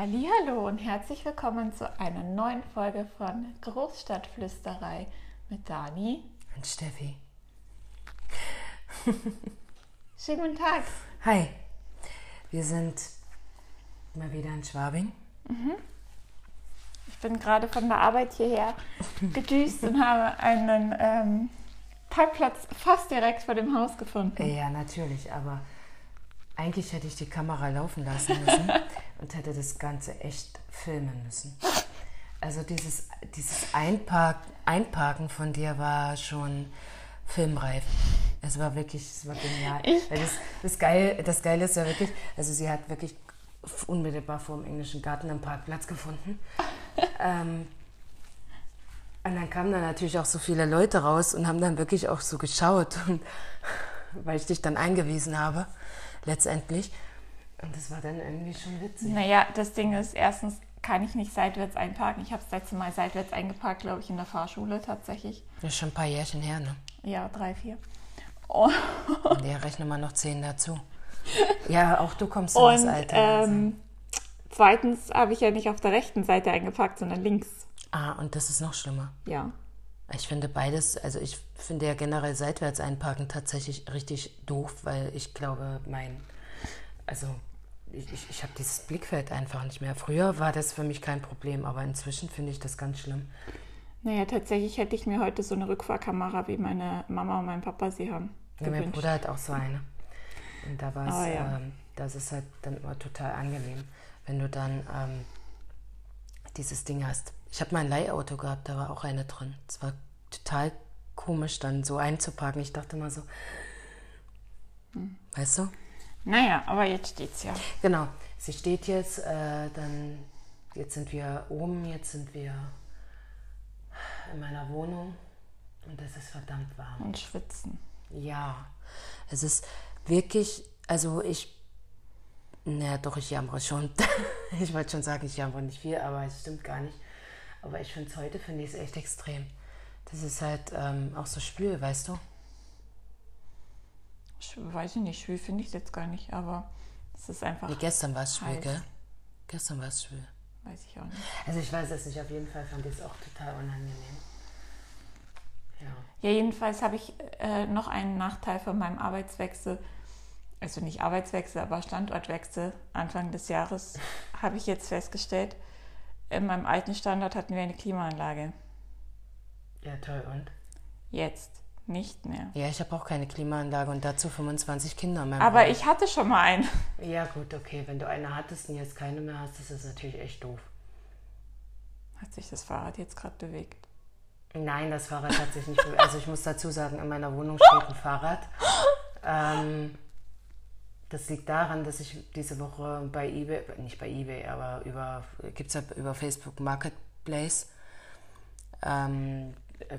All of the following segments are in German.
Hallo und herzlich willkommen zu einer neuen Folge von Großstadtflüsterei mit Dani und Steffi. Schönen guten Tag. Hi, wir sind mal wieder in Schwabing. Ich bin gerade von der Arbeit hierher gedüst und habe einen ähm, Parkplatz fast direkt vor dem Haus gefunden. Ja, natürlich, aber eigentlich hätte ich die Kamera laufen lassen müssen und hätte das Ganze echt filmen müssen. Also dieses, dieses Einpark, Einparken von dir war schon filmreif. Es war wirklich, es war genial. Das, das, Geil, das Geile ist ja wirklich, also sie hat wirklich unmittelbar vor dem englischen Garten einen Parkplatz gefunden. ähm, und dann kamen da natürlich auch so viele Leute raus und haben dann wirklich auch so geschaut, und, weil ich dich dann eingewiesen habe, letztendlich. Und das war dann irgendwie schon witzig. Naja, das Ding ist, erstens kann ich nicht seitwärts einparken. Ich habe das letzte Mal seitwärts eingeparkt, glaube ich, in der Fahrschule tatsächlich. Das ist schon ein paar Jährchen her, ne? Ja, drei, vier. Oh. Und der rechne mal noch zehn dazu. Ja, auch du kommst in das Und Alter. ähm, zweitens habe ich ja nicht auf der rechten Seite eingeparkt, sondern links. Ah, und das ist noch schlimmer. Ja. Ich finde beides, also ich finde ja generell seitwärts einparken tatsächlich richtig doof, weil ich glaube, mein, also ich, ich, ich habe dieses Blickfeld einfach nicht mehr. Früher war das für mich kein Problem, aber inzwischen finde ich das ganz schlimm. Naja, tatsächlich hätte ich mir heute so eine Rückfahrkamera, wie meine Mama und mein Papa sie haben. Ja, mein. Bruder hat auch so eine. Und da war es, Ah, ja. ähm, das ist halt dann immer total angenehm, wenn du dann ähm, dieses Ding hast. Ich habe mal ein Leihauto gehabt, da war auch eine drin. Es war total komisch, dann so einzuparken. Ich dachte mal so, Hm. weißt du? Naja, aber jetzt steht's ja. Genau, sie steht jetzt, äh, dann, jetzt sind wir oben, jetzt sind wir in meiner Wohnung und es ist verdammt warm. Und schwitzen. Ja, es ist wirklich, also ich, naja, doch, ich jammere schon. ich wollte schon sagen, ich jammere nicht viel, aber es stimmt gar nicht. Aber ich finde es heute, finde ich es echt extrem. Das ist halt ähm, auch so spül, weißt du? Weiß ich nicht, schwül finde ich jetzt gar nicht, aber es ist einfach, Nee, gestern war es schwül, heiß. gell? Gestern war es schwül. weiß ich auch nicht. Also ich weiß es nicht, auf jeden Fall fand ich es auch total unangenehm. Ja. Ja, jedenfalls habe ich äh, noch einen Nachteil von meinem Arbeitswechsel. Also nicht Arbeitswechsel, aber Standortwechsel. Anfang des Jahres habe ich jetzt festgestellt, in meinem alten Standort hatten wir eine Klimaanlage. Ja, toll, und? Jetzt nicht mehr. Ja, ich habe auch keine Klimaanlage und dazu 25 Kinder in meinem Aber Haus. ich hatte schon mal einen. Ja, gut, okay. Wenn du eine hattest und jetzt keine mehr hast, ist das natürlich echt doof. Hat sich das Fahrrad jetzt gerade bewegt? Nein, das Fahrrad hat sich nicht bewegt. Also ich muss dazu sagen, in meiner Wohnung steht ein Fahrrad. Ähm, das liegt daran, dass ich diese Woche bei eBay, nicht bei eBay, aber über, gibt es ja über Facebook Marketplace, ähm,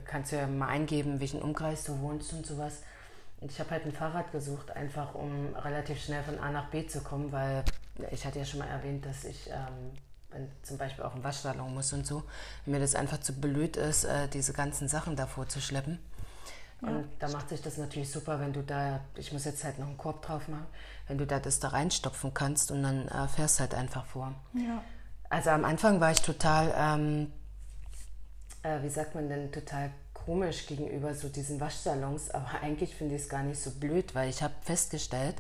kannst du ja mal eingeben, welchen Umkreis du wohnst und sowas. Und ich habe halt ein Fahrrad gesucht, einfach um relativ schnell von A nach B zu kommen, weil ich hatte ja schon mal erwähnt, dass ich ähm, wenn zum Beispiel auch im Waschsalon muss und so, mir das einfach zu blöd ist, äh, diese ganzen Sachen davor zu schleppen. Und da macht sich das natürlich super, wenn du da, ich muss jetzt halt noch einen Korb drauf machen, wenn du da das da reinstopfen kannst und dann äh, fährst halt einfach vor. Ja. Also am Anfang war ich total, ähm, äh, wie sagt man denn, total komisch gegenüber so diesen Waschsalons, aber eigentlich finde ich es gar nicht so blöd, weil ich habe festgestellt,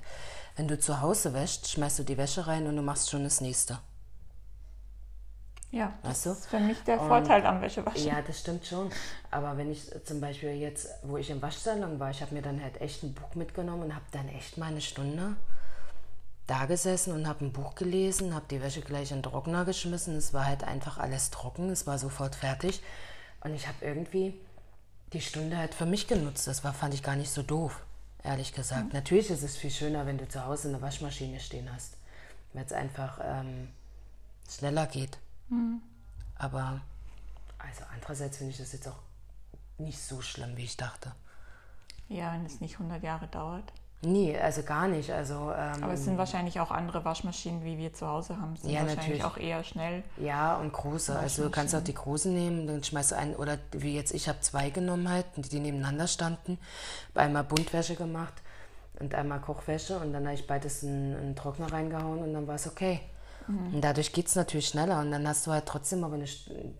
wenn du zu Hause wäschst, schmeißt du die Wäsche rein und du machst schon das nächste. Ja, das Weißt du? ist für mich der Und- Vorteil am Wäschewaschen. Ja, das stimmt schon. Aber wenn ich zum Beispiel jetzt, wo ich im Waschsalon war, ich habe mir dann halt echt ein Buch mitgenommen und habe dann echt mal eine Stunde da gesessen und habe ein Buch gelesen, habe die Wäsche gleich in den Trockner geschmissen. Es war halt einfach alles trocken, es war sofort fertig. Und ich habe irgendwie die Stunde halt für mich genutzt. Das war, fand ich gar nicht so doof, ehrlich gesagt. Natürlich ist es viel schöner, wenn du zu Hause eine Waschmaschine stehen hast, weil es einfach ähm, schneller geht. Aber also andererseits finde ich das jetzt auch nicht so schlimm, wie ich dachte. Ja, wenn es nicht 100 Jahre dauert. Nee, also gar nicht. Also ähm, Aber es sind wahrscheinlich auch andere Waschmaschinen, wie wir zu Hause haben. Sind Ja, wahrscheinlich natürlich. auch eher schnell. ja und große. Also du kannst auch die großen nehmen, dann schmeißt du einen oder wie jetzt ich habe zwei genommen halt, die nebeneinander standen, einmal Buntwäsche gemacht und einmal Kochwäsche und dann habe ich beides in, in den Trockner reingehauen und dann war es okay. Mhm. Und dadurch geht es natürlich schneller. Und dann hast du halt trotzdem, aber eine,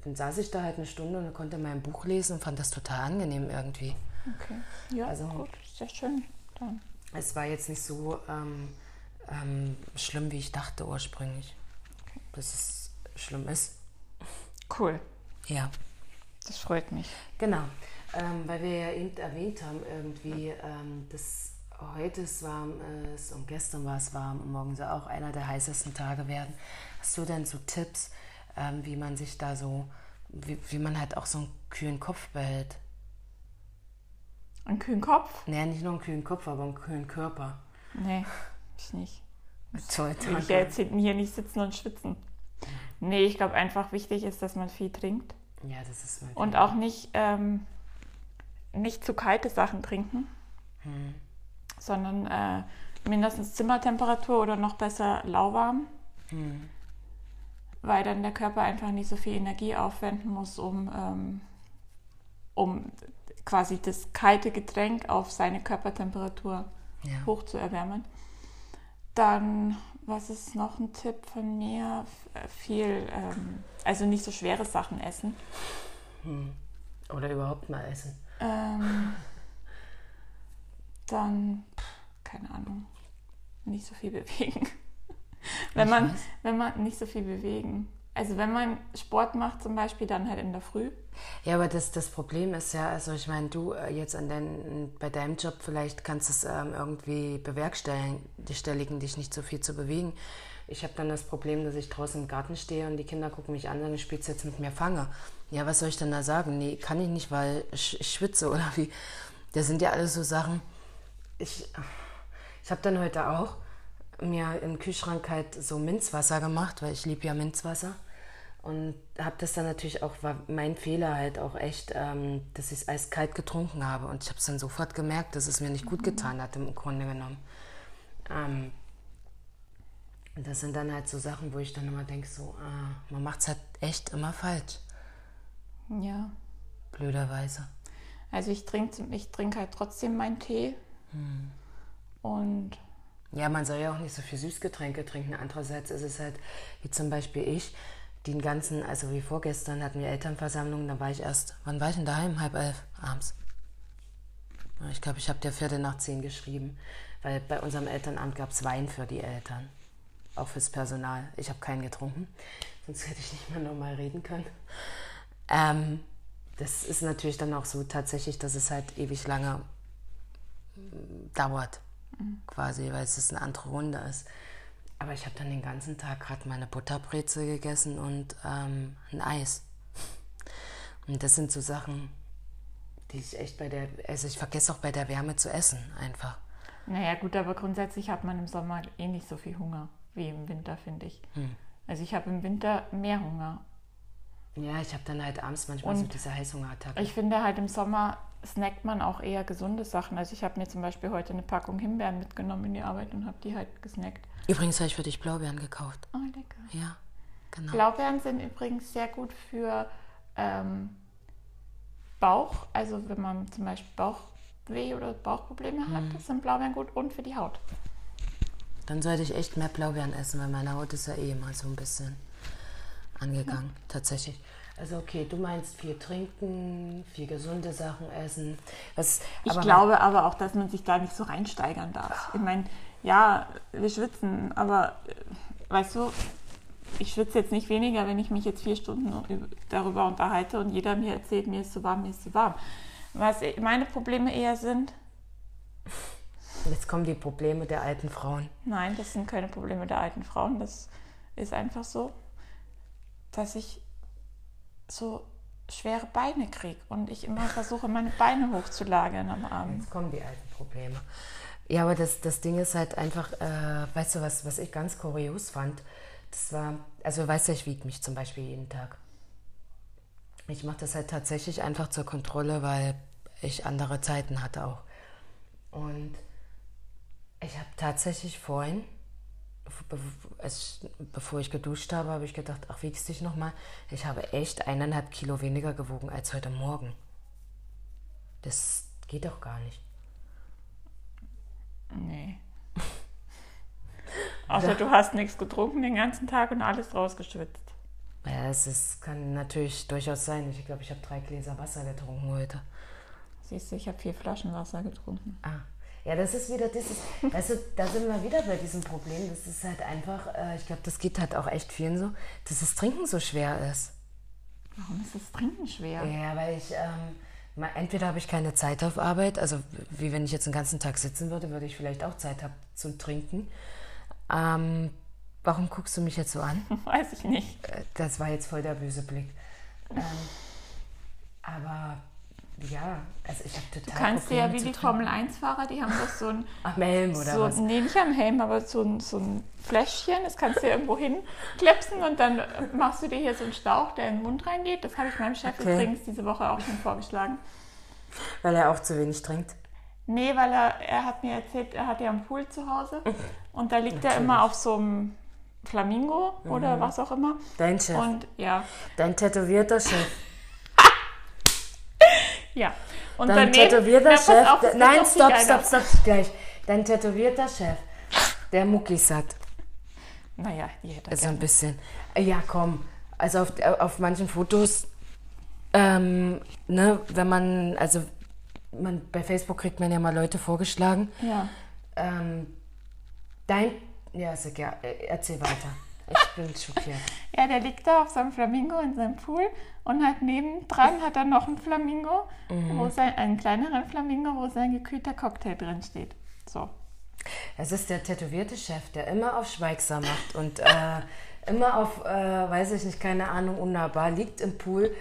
dann saß ich da halt eine Stunde und konnte mein Buch lesen und fand das total angenehm irgendwie. Okay. Ja, also, gut, sehr schön. Dann. Es war jetzt nicht so ähm, ähm, schlimm, wie ich dachte ursprünglich. Okay. Dass es schlimm ist. Cool. Ja. Das freut mich. Genau. Ähm, weil wir ja eben erwähnt haben, irgendwie, ähm, dass heute es warm ist und gestern war es warm und morgen soll auch einer der heißesten Tage werden. Hast du denn so Tipps, ähm, wie man sich da so, wie, wie man halt auch so einen kühlen Kopf behält? Einen kühlen Kopf? Nee, nicht nur einen kühlen Kopf, aber einen kühlen Körper. Nee, ich nicht. Toll, danke. Ich jetzt hier nicht sitzen und schwitzen. Nee, ich glaube einfach wichtig ist, dass man viel trinkt. Ja, das ist mein Und auch nicht, ähm, nicht zu kalte Sachen trinken. Hm sondern äh, mindestens Zimmertemperatur oder noch besser lauwarm. Hm. Weil dann der Körper einfach nicht so viel Energie aufwenden muss, um, ähm, um quasi das kalte Getränk auf seine Körpertemperatur ja. hoch zu erwärmen. Dann, was ist noch ein Tipp von mir? Viel, ähm, also nicht so schwere Sachen essen. Hm. Oder überhaupt mal essen. Ähm, dann, keine Ahnung, nicht so viel bewegen. wenn, man, wenn man nicht so viel bewegen. Also wenn man Sport macht zum Beispiel, dann halt in der Früh. Ja, aber das, das Problem ist ja, also ich meine, du äh, jetzt an dein, bei deinem Job vielleicht kannst du es ähm, irgendwie bewerkstelligen, dich nicht so viel zu bewegen. Ich habe dann das Problem, dass ich draußen im Garten stehe und die Kinder gucken mich an, und ich spielst jetzt mit mir Fange. Ja, was soll ich denn da sagen? Nee, kann ich nicht, weil ich, ich schwitze oder wie. Das sind ja alles so Sachen, ich, ich habe dann heute auch mir im Kühlschrank halt so Minzwasser gemacht, weil ich liebe ja Minzwasser. Und habe das dann natürlich auch, war mein Fehler halt auch echt, ähm, dass ich es eiskalt getrunken habe. Und ich habe es dann sofort gemerkt, dass es mir nicht gut getan hat, im Grunde genommen. Ähm, und das sind dann halt so Sachen, wo ich dann immer denke, so, ah, man macht es halt echt immer falsch. Ja. Blöderweise. Also ich trinke ich trink halt trotzdem meinen Tee, hm. Und ja, man soll ja auch nicht so viel Süßgetränke trinken. Andererseits ist es halt, wie zum Beispiel ich, den ganzen, also wie vorgestern hatten wir Elternversammlung, da war ich erst, wann war ich denn daheim? Halb elf abends. Ich glaube, ich habe der Viertel nach zehn geschrieben, weil bei unserem Elternamt gab es Wein für die Eltern, auch fürs Personal. Ich habe keinen getrunken, sonst hätte ich nicht mehr normal reden können. Ähm, das ist natürlich dann auch so tatsächlich, dass es halt ewig lange dauert, mhm. quasi, weil es eine andere Runde ist. Aber ich habe dann den ganzen Tag gerade meine Butterbreze gegessen und ähm, ein Eis. Und das sind so Sachen, die ich echt bei der, also ich vergesse auch bei der Wärme zu essen einfach. Naja gut, aber grundsätzlich hat man im Sommer eh nicht so viel Hunger wie im Winter, finde ich. Hm. Also ich habe im Winter mehr Hunger. Ja, ich habe dann halt abends manchmal und so diese Heißhungerattacke. Ich finde halt im Sommer snackt man auch eher gesunde Sachen. Also ich habe mir zum Beispiel heute eine Packung Himbeeren mitgenommen in die Arbeit und habe die halt gesnackt. Übrigens habe ich für dich Blaubeeren gekauft. Oh, lecker. Ja, genau. Blaubeeren sind übrigens sehr gut für ähm, Bauch. Also wenn man zum Beispiel Bauchweh oder Bauchprobleme hat, hm. sind Blaubeeren gut und für die Haut. Dann sollte ich echt mehr Blaubeeren essen, weil meine Haut ist ja eh immer so ein bisschen angegangen, ja. tatsächlich. Also okay, du meinst viel trinken, viel gesunde Sachen essen. Was, ich aber glaube aber auch, dass man sich da nicht so reinsteigern darf. Ich meine, ja, wir schwitzen, aber äh, weißt du, ich schwitze jetzt nicht weniger, wenn ich mich jetzt vier Stunden darüber unterhalte und jeder mir erzählt, mir ist zu warm, mir ist zu warm. Was meine Probleme eher sind. Jetzt kommen die Probleme der alten Frauen. Nein, das sind keine Probleme der alten Frauen. Das ist einfach so, dass ich so schwere Beine kriege und ich immer versuche, meine Beine hochzulagern am Abend. Jetzt kommen die alten Probleme. Ja, aber das, das Ding ist halt einfach, äh, weißt du, was, was ich ganz kurios fand? Das war, also weißt du, ich wiege mich zum Beispiel jeden Tag. Ich mache das halt tatsächlich einfach zur Kontrolle, weil ich andere Zeiten hatte auch. Und ich habe tatsächlich vorhin bevor ich geduscht habe, habe ich gedacht, ach, wiegst dich nochmal. Ich habe echt eineinhalb Kilo weniger gewogen als heute Morgen. Das geht doch gar nicht. Nee. Außer du hast nichts getrunken den ganzen Tag und alles rausgeschwitzt. Ja, es ist, kann natürlich durchaus sein. Ich glaube, ich habe drei Gläser Wasser getrunken heute. Siehst du, ich habe vier Flaschen Wasser getrunken. Ah. Ja, das ist wieder dieses, weißt du, da sind wir wieder bei diesem Problem. Das ist halt einfach, äh, ich glaube, das geht halt auch echt vielen so, dass das Trinken so schwer ist. Warum ist das Trinken schwer? Ja, weil ich, ähm, mal, entweder habe ich keine Zeit auf Arbeit, also wie wenn ich jetzt den ganzen Tag sitzen würde, würde ich vielleicht auch Zeit haben zum Trinken. Ähm, warum guckst du mich jetzt so an? Weiß ich nicht. Äh, Das war jetzt voll der böse Blick. Ähm, aber ja, also ich habe total. Du kannst dir ja Probleme wie die Formel 1-Fahrer, die haben doch so ein, Am Helm oder so, was? nee, nicht am Helm, aber so ein, so ein Fläschchen, das kannst du dir irgendwo hinklepsen und dann machst du dir hier so einen Stauch, der in den Mund reingeht. Das habe ich meinem Chef Okay. übrigens diese Woche auch schon vorgeschlagen. Weil er auch zu wenig trinkt. Nee, weil er, er hat mir erzählt, er hat ja einen Pool zu Hause und da liegt er immer auf so einem Flamingo oder Mhm. was auch immer. Dein Chef. Und ja, Dein tätowierter Chef. Ja. Und Dein daneben- tätowierter Na, Chef. auf, wird Nein, stopp, stopp, geiler. stopp, gleich. Dein tätowierter Chef. Der Muckis hat. Naja, die hätte er Also ein bisschen. Ja, komm. Also auf, auf manchen Fotos, ähm, ne, wenn man, also man, bei Facebook kriegt man ja mal Leute vorgeschlagen. Ja. Ähm, dein, ja, ist egal. Äh, Erzähl weiter. Ich bin schockiert. Ja, der liegt da auf seinem Flamingo in seinem Pool und halt nebendran hat er noch einen Flamingo, Mhm. wo sein, einen kleineren Flamingo, wo sein gekühlter Cocktail drin steht. So. Es ist der tätowierte Chef, der immer auf schweigsam macht und äh, immer auf, äh, weiß ich nicht, keine Ahnung, unnahbar, liegt im Pool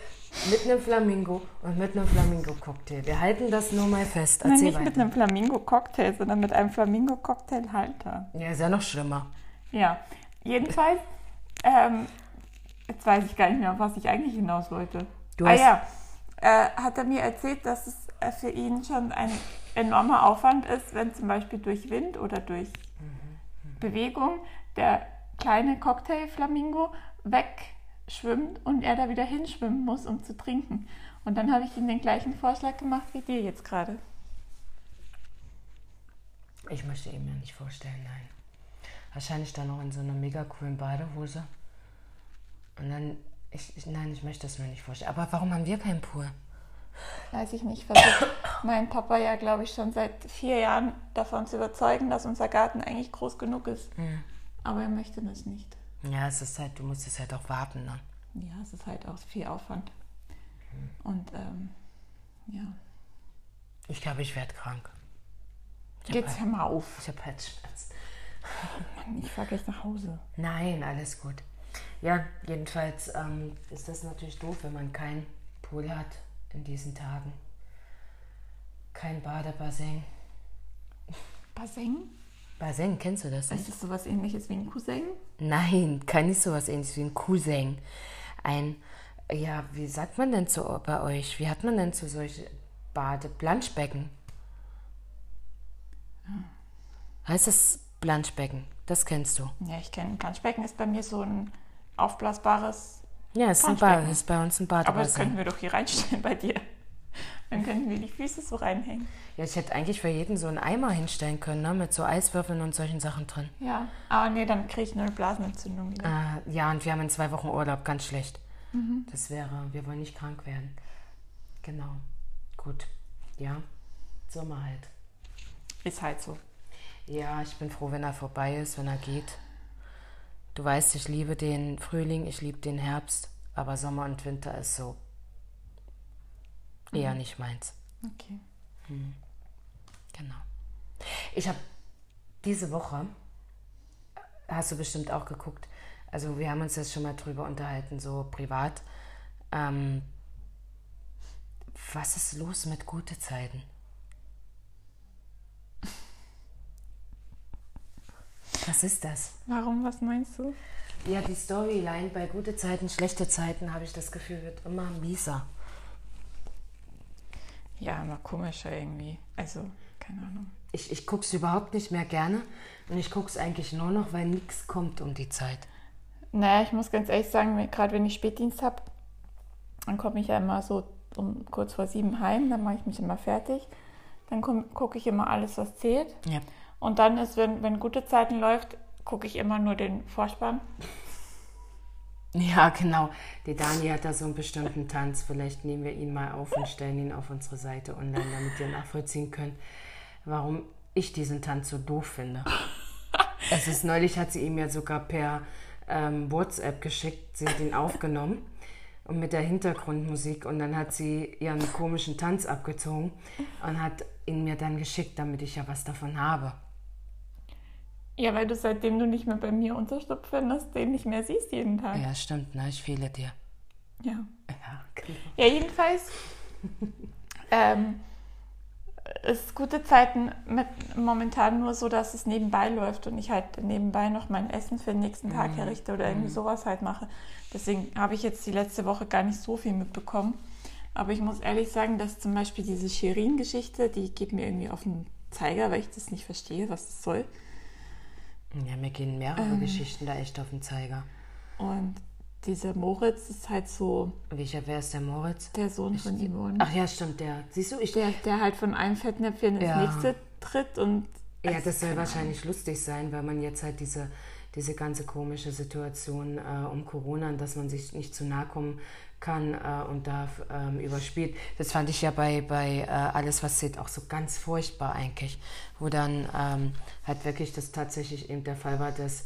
mit einem Flamingo und mit einem Flamingo-Cocktail. Wir halten das nur mal fest. Nein, nicht mit weiter. einem Flamingo-Cocktail, sondern mit einem Flamingo-Cocktailhalter. Ja, ist ja noch schlimmer. Ja, jedenfalls, ähm, jetzt weiß ich gar nicht mehr, auf was ich eigentlich hinaus wollte. Du ah hast- ja, äh, hat er mir erzählt, dass es äh, für ihn schon ein enormer Aufwand ist, wenn zum Beispiel durch Wind oder durch Bewegung der kleine Cocktail-Flamingo wegschwimmt und er da wieder hinschwimmen muss, um zu trinken. Und dann habe ich ihm den gleichen Vorschlag gemacht wie dir jetzt gerade. Ich möchte ihn mir nicht vorstellen, nein. Wahrscheinlich dann noch in so einer mega coolen Badehose. Und dann, ich, ich, nein, ich möchte das mir nicht vorstellen. Aber warum haben wir keinen Pool? Weiß ich nicht, versucht mein Papa ja, glaube ich, schon seit vier Jahren davon zu überzeugen, dass unser Garten eigentlich groß genug ist. Aber er möchte das nicht. Ja, es ist halt, du musst es halt auch warten dann. Ja, es ist halt auch viel Aufwand. Und ähm, ja, Ich glaube, ich werde krank. Ich jetzt habe hör mal auf. ich hab Halsschmerzen. Mann, ich fahr gleich nach Hause. Nein, alles gut. Ja, jedenfalls ähm, ist das natürlich doof, wenn man keinen Pool hat in diesen Tagen. Kein Badebassin. Bassin? Bassin, kennst du das? Ist das sowas ähnliches wie ein Cousin? Nein, kann nicht sowas ähnliches wie ein Cousin. Ein, ja, wie sagt man denn zu bei euch? Wie hat man denn zu solche Bade? Planschbecken. Heißt das Planschbecken? Das kennst du. Ja, ich kenne. Planschbecken ist bei mir so ein aufblasbares. Ja, es ist, ein ist bei uns ein Aber das könnten wir doch hier reinstellen bei dir. Dann könnten wir die Füße so reinhängen. Ja, ich hätte eigentlich für jeden so einen Eimer hinstellen können, ne? mit so Eiswürfeln und solchen Sachen drin. Ja, aber nee, dann kriege ich nur eine Blasenentzündung wieder. Äh, ja, und wir haben in zwei Wochen Urlaub, ganz schlecht. Das wäre, wir wollen nicht krank werden. Genau. Gut. Ja, Sommer halt. Ist halt so. Ja, ich bin froh, wenn er vorbei ist, wenn er geht. Du weißt, ich liebe den Frühling, ich liebe den Herbst, aber Sommer und Winter ist so eher nicht meins. Okay. Genau. Ich habe diese Woche, hast du bestimmt auch geguckt, also wir haben uns jetzt schon mal drüber unterhalten, so privat. Ähm, was ist los mit gute Zeiten? Was ist das? Warum, was meinst du? Ja, die Storyline bei gute Zeiten, schlechte Zeiten, habe ich das Gefühl, wird immer mieser. Ja, immer komischer irgendwie. Also, keine Ahnung. Ich, ich gucke es überhaupt nicht mehr gerne und ich gucke es eigentlich nur noch, weil nichts kommt um die Zeit. Naja, ich muss ganz ehrlich sagen, gerade wenn ich Spätdienst habe, dann komme ich ja immer so um kurz vor sieben heim, dann mache ich mich immer fertig. Dann gucke ich immer alles, was zählt. Ja. Und dann ist, wenn, wenn gute Zeiten läuft, gucke ich immer nur den Vorspann. Ja, genau. Die Dani hat da so einen bestimmten Tanz. Vielleicht nehmen wir ihn mal auf und stellen ihn auf unsere Seite online, damit wir nachvollziehen können, warum ich diesen Tanz so doof finde. es ist neulich hat sie ihm ja sogar per ähm, WhatsApp geschickt. Sie hat ihn aufgenommen und mit der Hintergrundmusik und dann hat sie ihren komischen Tanz abgezogen und hat ihn mir dann geschickt, damit ich ja was davon habe. Ja, weil du seitdem du nicht mehr bei mir Unterschlupf findest, den nicht mehr siehst jeden Tag. Ja, stimmt, ne? Ich fehle dir. Ja. Ja, genau. Ja, jedenfalls ähm, ist gute Zeiten mit momentan nur so, dass es nebenbei läuft und ich halt nebenbei noch mein Essen für den nächsten Tag herrichte oder irgendwie sowas halt mache. Deswegen habe ich jetzt die letzte Woche gar nicht so viel mitbekommen. Aber ich muss ehrlich sagen, dass zum Beispiel diese Shirin-Geschichte, die geht mir irgendwie auf den Zeiger, weil ich das nicht verstehe, was das soll. Ja, mir gehen mehrere Geschichten da echt auf den Zeiger. Und dieser Moritz ist halt so Welcher, wer ist der Moritz? der Sohn von Yvonne. Ach ja, stimmt, der. Siehst du, ich. Der, der halt von einem Fettnäpfchen ins Ja. nächste tritt und Ja, Also, das soll keine wahrscheinlich lustig sein, weil man jetzt halt diese, diese ganze komische Situation äh, um Corona, dass man sich nicht zu nahe kommen kann äh, und darf, ähm, überspielt. Das fand ich ja bei, bei äh, Alles, was zählt, auch so ganz furchtbar eigentlich, wo dann ähm, halt wirklich das tatsächlich eben der Fall war, dass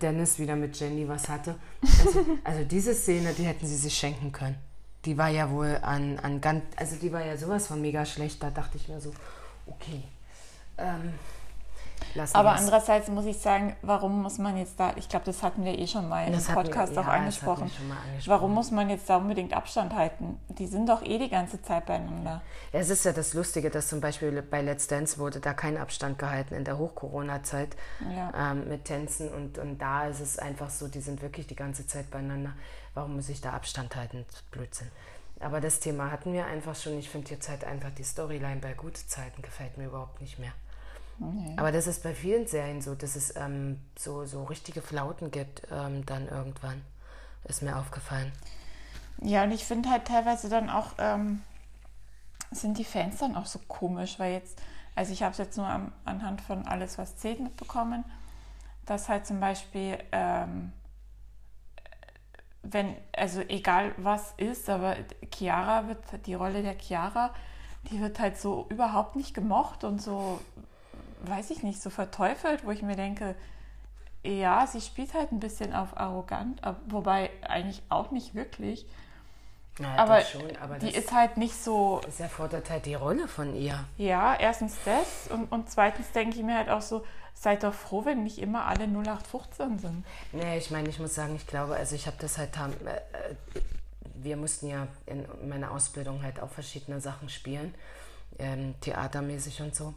Dennis wieder mit Jenny was hatte. Also, also diese Szene, die hätten sie sich schenken können. Die war ja wohl an, an ganz, also die war ja sowas von mega schlecht, da dachte ich mir so, okay. Ähm, lassen Aber andererseits muss ich sagen, warum muss man jetzt da, ich glaube, das hatten wir eh schon mal im Das wir- Podcast ja, auch angesprochen. wir angesprochen. Warum muss man jetzt da unbedingt Abstand halten? Die sind doch eh die ganze Zeit beieinander. Ja, es ist ja das Lustige, dass zum Beispiel bei Let's Dance wurde da kein Abstand gehalten in der Hoch-Corona-Zeit Ja. ähm, mit Tänzen und, und da ist es einfach so, die sind wirklich die ganze Zeit beieinander. Warum muss ich da Abstand halten? Blödsinn. Aber das Thema hatten wir einfach schon. Ich finde jetzt halt einfach die Storyline bei gute Zeiten gefällt mir überhaupt nicht mehr. Aber das ist bei vielen Serien so, dass es ähm, so, so richtige Flauten gibt ähm, dann irgendwann. Ist mir aufgefallen. Ja, und ich finde halt teilweise dann auch, ähm, sind die Fans dann auch so komisch, weil jetzt, also ich habe es jetzt nur am, anhand von alles, was zählt, mitbekommen, dass halt zum Beispiel, ähm, wenn, also egal was ist, aber Chiara wird, die Rolle der Chiara, die wird halt so überhaupt nicht gemocht und so, weiß ich nicht, so verteufelt, wo ich mir denke, ja, sie spielt halt ein bisschen auf arrogant, wobei eigentlich auch nicht wirklich. Ja, Aber, schon, aber die ist halt nicht so, das erfordert halt die Rolle von ihr. ja, erstens das und, und zweitens denke ich mir halt auch so, seid doch froh, wenn nicht immer alle 0815 sind. Nee, ich meine, ich muss sagen, ich glaube, also ich habe das halt, äh, äh, wir mussten ja in meiner Ausbildung halt auch verschiedene Sachen spielen, ähm, theatermäßig und so.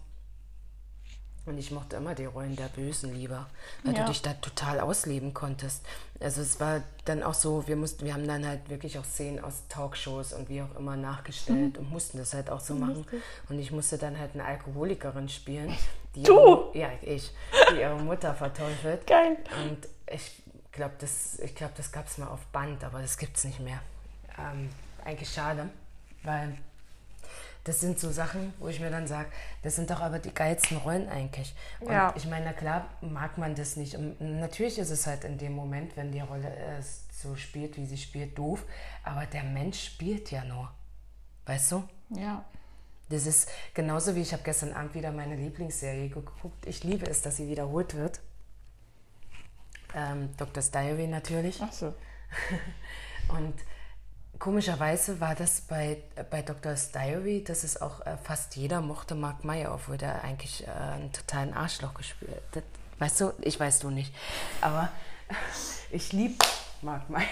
Und ich mochte immer die Rollen der Bösen lieber, weil Ja. du dich da total ausleben konntest. Also es war dann auch so, wir mussten, wir haben dann halt wirklich auch Szenen aus Talkshows und wie auch immer nachgestellt und mussten das halt auch so machen. Und ich musste dann halt eine Alkoholikerin spielen. Die Du? Ihre, ja, ich, die ihre Mutter verteufelt. Geil. Und ich glaube, das, ich das gab es mal auf Band, aber das gibt es nicht mehr. Ähm, eigentlich schade, weil das sind so Sachen, wo ich mir dann sage, das sind doch aber die geilsten Rollen eigentlich. Und Ja. ich meine, na klar mag man das nicht. Und natürlich ist es halt in dem Moment, wenn die Rolle es so spielt, wie sie spielt, doof. Aber der Mensch spielt ja nur. Weißt du? Ja. Das ist genauso wie ich habe gestern Abend wieder meine Lieblingsserie geguckt. Ich liebe es, dass sie wiederholt wird. Ähm, Dr. Diary natürlich. Ach so. Und komischerweise war das bei, bei Dr.'s Diary, dass es auch äh, fast jeder mochte Mark Meyer, obwohl der eigentlich äh, einen totalen Arschloch gespielt hat. Weißt du, ich weiß du nicht. Aber ich liebe Mark Meyer.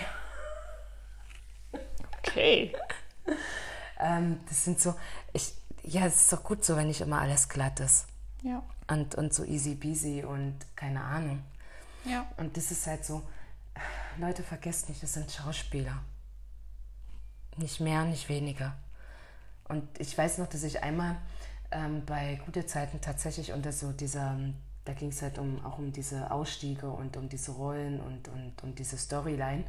Okay. Ähm, das sind so, ich, ja, es ist doch gut so, wenn nicht immer alles glatt ist. Ja. Und, und so easy peasy und keine Ahnung. Ja. Und das ist halt so, Leute, vergesst nicht, das sind Schauspieler. Nicht mehr, nicht weniger. Und ich weiß noch, dass ich einmal ähm, bei Gute Zeiten tatsächlich unter so dieser, da ging es halt um, auch um diese Ausstiege und um diese Rollen und, und um diese Storyline.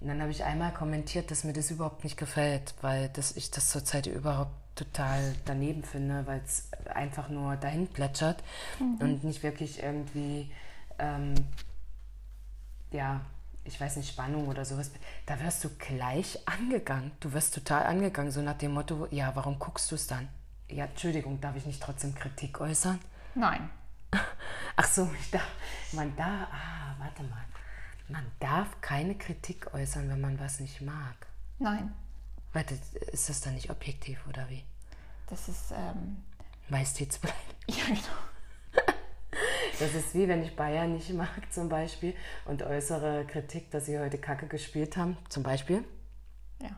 Und dann habe ich einmal kommentiert, dass mir das überhaupt nicht gefällt, weil das, ich das zurzeit überhaupt total daneben finde, weil es einfach nur dahin plätschert und nicht wirklich irgendwie ähm, ja, ich weiß nicht, Spannung oder sowas, da wirst du gleich angegangen. Du wirst total angegangen, so nach dem Motto, ja, warum guckst du es dann? Ja, Entschuldigung, darf ich nicht trotzdem Kritik äußern? Nein. Ach so, ich darf, man darf, ah, warte mal. Man darf keine Kritik äußern, wenn man was nicht mag. Nein. Warte, ist das dann nicht objektiv oder wie? Das ist, ähm, Majestätsbeleidigung. ja genau. Das ist wie wenn ich Bayern nicht mag zum Beispiel und äußere Kritik, dass sie heute Kacke gespielt haben, zum Beispiel. Ja.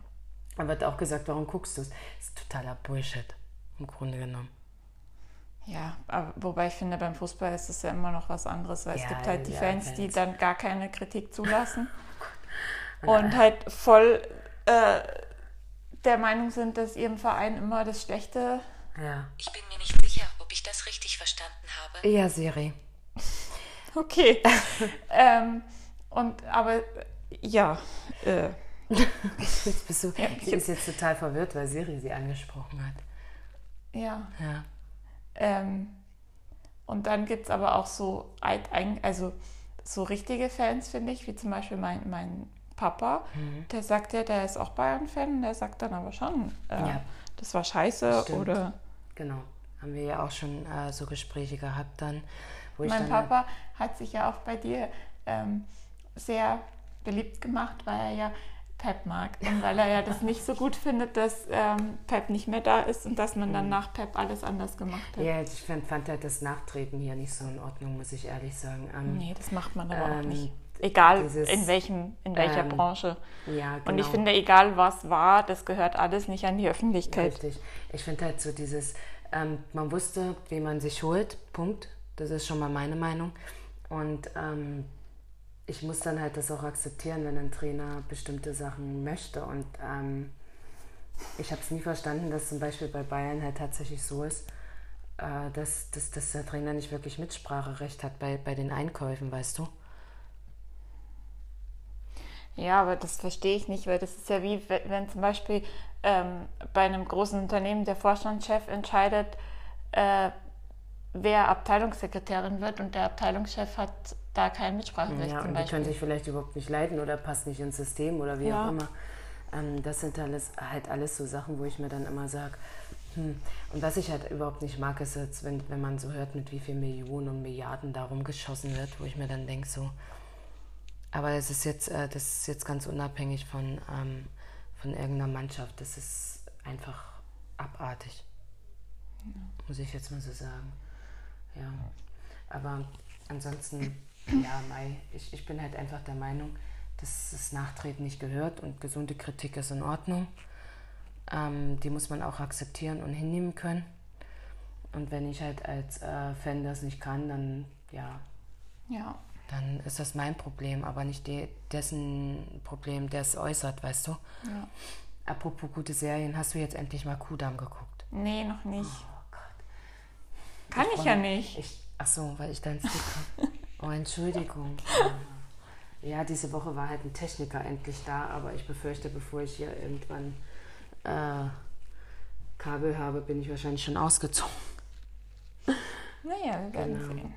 Dann wird auch gesagt, warum guckst du es? Das ist totaler Bullshit, im Grunde genommen. Ja, aber wobei ich finde, beim Fußball ist es ja immer noch was anderes, weil es Ja, gibt halt die ja, Fans, die Fans. dann gar keine Kritik zulassen und halt voll äh, der Meinung sind, dass ihrem Verein immer das Schlechte. Ja. Ich bin mir nicht das richtig verstanden habe. Ja, Siri. Okay. ähm, und aber ja, äh, Jetzt bist du, Ja, sie ich- ist jetzt total verwirrt, weil Siri sie angesprochen hat. ja. Ja. Ähm, und dann gibt es aber auch so, also so richtige Fans, finde ich, wie zum Beispiel mein, mein Papa. Mhm. Der sagt ja, der ist auch Bayern-Fan, der sagt dann aber schon, äh, Ja. das war scheiße Stimmt. oder Genau. Haben wir ja auch schon äh, so Gespräche gehabt dann, mein dann Papa hat sich ja auch bei dir ähm, sehr beliebt gemacht, weil er ja Pep mag und weil er ja das nicht so gut findet, dass ähm, Pep nicht mehr da ist und dass man dann nach Pep alles anders gemacht hat. Mhm. Ja, ich fand, fand halt das Nachtreten hier nicht so in Ordnung, muss ich ehrlich sagen. Ähm, Nee, das macht man aber auch Ähm, nicht. Egal dieses, in, welchem, in welcher ähm, Branche. Ja, genau. Und ich finde, egal was war, das gehört alles nicht an die Öffentlichkeit. Richtig. Ich finde halt so dieses, ähm, man wusste, wie man sich holt, Punkt. Das ist schon mal meine Meinung. Und ähm, ich muss dann halt das auch akzeptieren, wenn ein Trainer bestimmte Sachen möchte. Und ähm, ich habe es nie verstanden, dass zum Beispiel bei Bayern halt tatsächlich so ist, äh, dass, dass, dass der Trainer nicht wirklich Mitspracherecht hat bei, bei den Einkäufen, weißt du? Ja, aber das verstehe ich nicht, weil das ist ja wie, we- wenn zum Beispiel ähm, bei einem großen Unternehmen der Vorstandschef entscheidet, äh, wer Abteilungssekretärin wird und der Abteilungschef hat da kein Mitspracherecht Ja, und die können sich vielleicht überhaupt nicht leiden oder passt nicht ins System oder wie Ja. auch immer. Ähm, das sind alles, halt alles so Sachen, wo ich mir dann immer sage, hm. und was ich halt überhaupt nicht mag, ist jetzt, wenn, wenn man so hört, mit wie viel Millionen und Milliarden darum geschossen wird, wo ich mir dann denke, so, aber es ist jetzt, äh, das ist jetzt ganz unabhängig von, ähm, von irgendeiner Mannschaft. Das ist einfach abartig. Muss ich jetzt mal so sagen. Ja. Aber ansonsten, ja, Mai, ich, ich bin halt einfach der Meinung, dass das Nachtreten nicht gehört und gesunde Kritik ist in Ordnung. Ähm, die muss man auch akzeptieren und hinnehmen können. Und wenn ich halt als äh, Fan das nicht kann, dann ja, Ja, dann ist das mein Problem, aber nicht die, dessen Problem, der es äußert, weißt du? ja. Apropos gute Serien, hast du jetzt endlich mal Kudam geguckt? Nee, noch nicht. Oh Gott. Kann ich, freu ja nicht. Ich, ach so, weil ich dein Sticker. Oh, Entschuldigung. Ja, diese Woche war halt ein Techniker endlich da, aber ich befürchte, bevor ich hier irgendwann äh, Kabel habe, bin ich wahrscheinlich schon ausgezogen. Naja, wir werden Genau. sehen.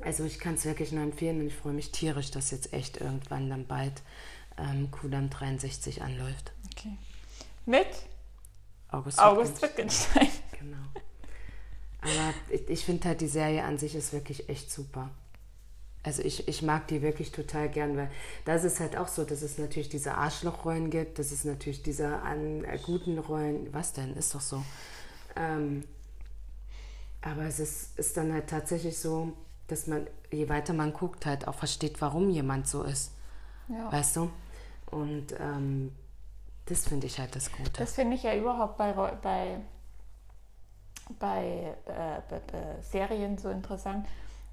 Also ich kann es wirklich nur empfehlen und ich freue mich tierisch, dass jetzt echt irgendwann dann bald ähm, Kudam 63 anläuft. Okay. Mit August, August Wittgenstein. Genau. Aber ich, ich finde halt, die Serie an sich ist wirklich echt super. Also ich, ich mag die wirklich total gern, weil da ist es halt auch so, dass es natürlich diese Arschlochrollen gibt, dass es natürlich diese an, äh, guten Rollen, was denn, ist doch so. Ähm, aber es ist, ist dann halt tatsächlich so, dass man, je weiter man guckt, halt auch versteht, warum jemand so ist. Ja. Weißt du? Und ähm, das finde ich halt das Gute. Das finde ich ja überhaupt bei, bei, bei, äh, bei, bei Serien so interessant,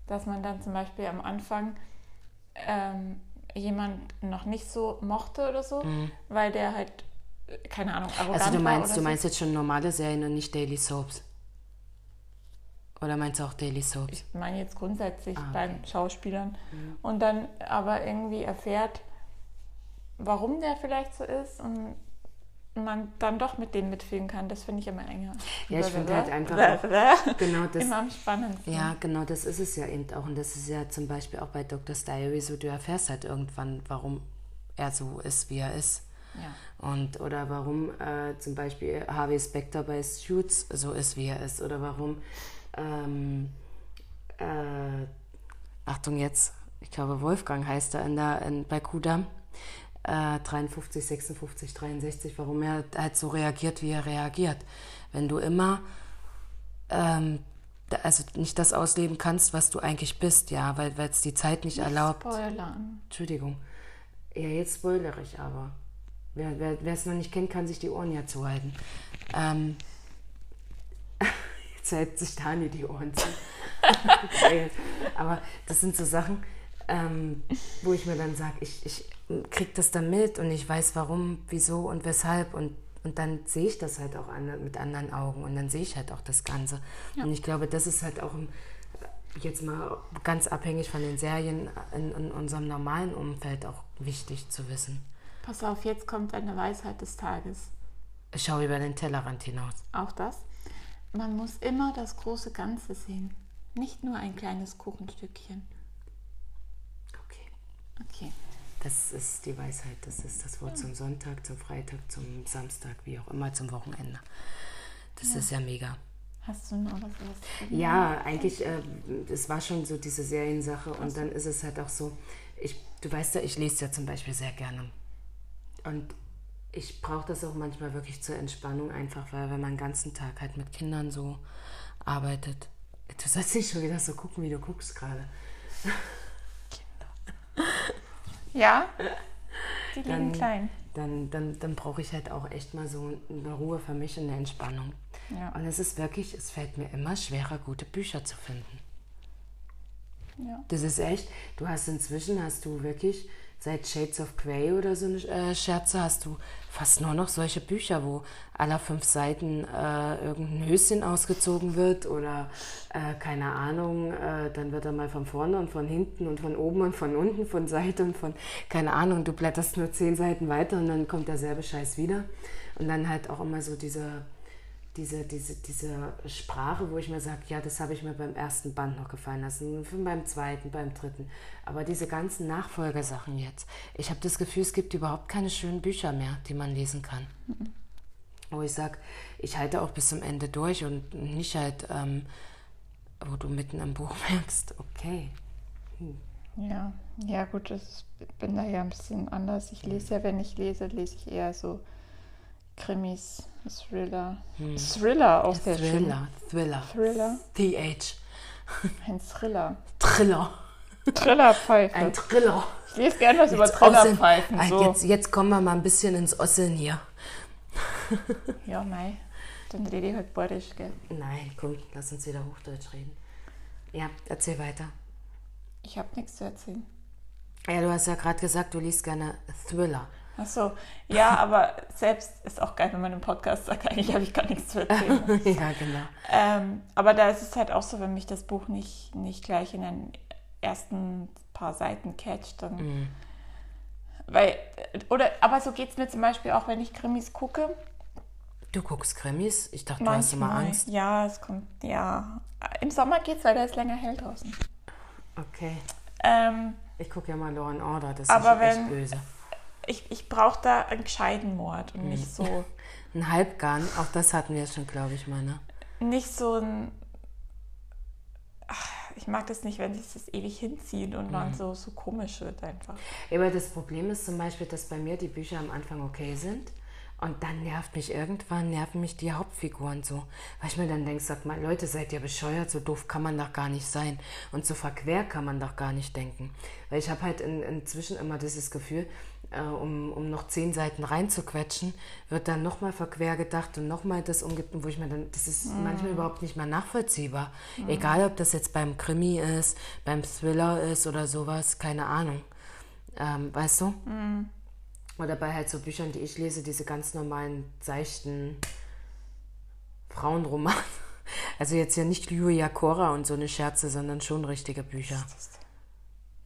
dass man dann zum Beispiel am Anfang ähm, jemand noch nicht so mochte oder so, weil der halt, äh, keine Ahnung, arrogant Mhm. Also du war meinst, du so. meinst jetzt schon normale Serien und nicht Daily Soaps? Oder meinst du auch Daily Soaps? Ich meine jetzt grundsätzlich Ah, beim Schauspielern. Und dann aber irgendwie erfährt, warum der vielleicht so ist und man dann doch mit denen mitfühlen kann. Das finde ich immer enger. Ja, ich finde halt einfach auch, genau das, immer am spannendsten. Ja, genau, das ist es ja eben auch. Und das ist ja zum Beispiel auch bei Dr. Diary so, du erfährst halt irgendwann, warum er so ist, wie er ist. Ja. Und, oder warum äh, zum Beispiel Harvey Specter bei Suits so ist, wie er ist. Oder warum, ähm, äh, Achtung jetzt, ich glaube Wolfgang heißt er in der, in, bei Kudam, äh, 53, 56, 63, warum er halt so reagiert, wie er reagiert. Wenn du immer ähm, also nicht das ausleben kannst, was du eigentlich bist, ja, weil es die Zeit nicht, nicht erlaubt. Spoilern. Entschuldigung. Ja, jetzt spoilere ich aber. Wer, wer es noch nicht kennt, kann sich die Ohren ja zuhalten. Ähm, hält sich Dani die Ohren zu. aber das sind so Sachen, ähm, wo ich mir dann sage, ich, ich kriege das dann mit und ich weiß warum, wieso und weshalb und, und dann sehe ich das halt auch an, mit anderen Augen und dann sehe ich halt auch das Ganze. Ja. Und ich glaube, das ist halt auch jetzt mal ganz abhängig von den Serien in, in unserem normalen Umfeld auch wichtig zu wissen. Pass auf, jetzt kommt eine Weisheit des Tages. Ich schaue über den Tellerrand hinaus. Auch das? Man muss immer das große Ganze sehen, nicht nur ein kleines Kuchenstückchen. Okay. Okay. Das ist die Weisheit, das ist das Wort ja. zum Sonntag, zum Freitag, zum Samstag, wie auch immer, zum Wochenende. Das ja. ist ja mega. Hast du noch was? was ja, eigentlich, äh, es war schon so diese Seriensache und dann ist es halt auch so, ich, du weißt ja, ich lese ja zum Beispiel sehr gerne. Und ich brauche das auch manchmal wirklich zur Entspannung, einfach weil wenn man den ganzen Tag halt mit Kindern so arbeitet. Du sollst nicht schon wieder so gucken, wie du guckst gerade. Kinder. Ja, die liegen dann, klein. Dann, dann, dann brauche ich halt auch echt mal so eine Ruhe für mich und eine Entspannung. Ja. Und es ist wirklich, es fällt mir immer schwerer, gute Bücher zu finden. Ja. Das ist echt, du hast inzwischen, hast du wirklich seit Shades of Grey oder so äh, Scherze hast du fast nur noch solche Bücher, wo aller fünf Seiten äh, irgendein Höschen ausgezogen wird oder äh, keine Ahnung, äh, dann wird er mal von vorne und von hinten und von oben und von unten, von Seite und von, keine Ahnung, du blätterst nur zehn Seiten weiter und dann kommt derselbe Scheiß wieder. Und dann halt auch immer so diese diese, diese, diese Sprache, wo ich mir sage, ja, das habe ich mir beim ersten Band noch gefallen lassen, beim zweiten, beim dritten. Aber diese ganzen Nachfolgersachen jetzt, ich habe das Gefühl, es gibt überhaupt keine schönen Bücher mehr, die man lesen kann. Mhm. Wo ich sage, ich halte auch bis zum Ende durch und nicht halt, ähm, wo du mitten im Buch merkst, okay. Hm. Ja, ja gut, ich bin da ja ein bisschen anders. Ich lese ja, wenn ich lese, lese ich eher so Krimis, Thriller. Hm. Thriller auch sehr Thriller, schön. Thriller. Thriller. TH. Ein Thriller. Thriller. Trillerpfeife. Ein Triller. Ich lese gerne was jetzt über Trillerpfeifen. Ah, so. Jetzt, jetzt kommen wir mal ein bisschen ins Osseln hier. ja, mei. Dann rede ich halt badisch, gell? Nein, komm, lass uns wieder Hochdeutsch reden. Ja, erzähl weiter. Ich habe nichts zu erzählen. Ja, du hast ja gerade gesagt, du liest gerne Thriller. Ach so, ja, aber selbst ist auch geil, wenn man im Podcast sagt, eigentlich habe ich gar nichts zu erzählen. ja, genau. Ähm, aber da ist es halt auch so, wenn mich das Buch nicht, nicht gleich in den ersten paar Seiten catcht, dann. Mhm. Weil, oder, aber so geht es mir zum Beispiel auch, wenn ich Krimis gucke. Du guckst Krimis? Ich dachte, Manchmal, du hast immer Angst. Ja, es kommt, ja. Im Sommer geht es, weil da ist länger hell draußen. Okay. Ähm, ich gucke ja mal Law and Order, das ist echt wenn, böse ich, ich brauche da einen gescheiten Mord und nicht so. ein Halbgarn, auch das hatten wir schon, glaube ich mal, ne? Nicht so ein. Ach, ich mag das nicht, wenn sich das ewig hinzieht und dann mhm. so, so komisch wird einfach. Aber das Problem ist zum Beispiel, dass bei mir die Bücher am Anfang okay sind. Und dann nervt mich irgendwann, nerven mich die Hauptfiguren so. Weil ich mir dann denke, sag mal, Leute, seid ihr bescheuert? So doof kann man doch gar nicht sein. Und so verquer kann man doch gar nicht denken. Weil ich habe halt in, inzwischen immer dieses Gefühl, äh, um, um noch zehn Seiten reinzuquetschen, wird dann nochmal verquer gedacht und nochmal das umgibt, wo ich mir dann, das ist mhm. manchmal überhaupt nicht mehr nachvollziehbar. Mhm. Egal, ob das jetzt beim Krimi ist, beim Thriller ist oder sowas, keine Ahnung. Ähm, weißt du? Mhm. Oder bei halt so Büchern, die ich lese, diese ganz normalen, seichten Frauenromane. Also jetzt ja nicht Julia Cora und so eine Scherze, sondern schon richtige Bücher.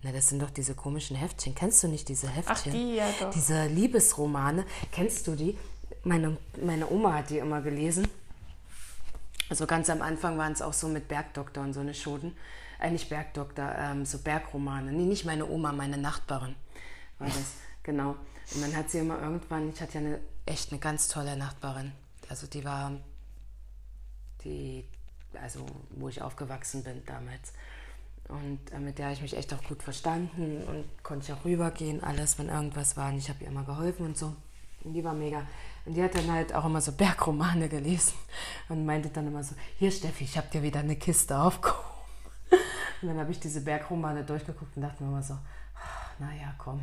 Na, das sind doch diese komischen Heftchen. Kennst du nicht diese Heftchen? Ach, die, ja doch. Diese Liebesromane. Kennst du die? Meine, meine Oma hat die immer gelesen. Also ganz am Anfang waren es auch so mit Bergdoktor und so eine Schoten. Eigentlich äh, Bergdoktor, ähm, so Bergromane. Nee, nicht meine Oma, meine Nachbarin war das. Genau. Und dann hat sie immer irgendwann, ich hatte ja eine, echt eine ganz tolle Nachbarin. Also die war, die, also wo ich aufgewachsen bin damals. Und äh, mit der habe ich mich echt auch gut verstanden und konnte ich auch rübergehen, alles, wenn irgendwas war. Und ich habe ihr immer geholfen und so. Und die war mega. Und die hat dann halt auch immer so Bergromane gelesen und meinte dann immer so, hier Steffi, ich habe dir wieder eine Kiste aufgehoben. Und dann habe ich diese Bergromane durchgeguckt und dachte mir immer so, naja, komm,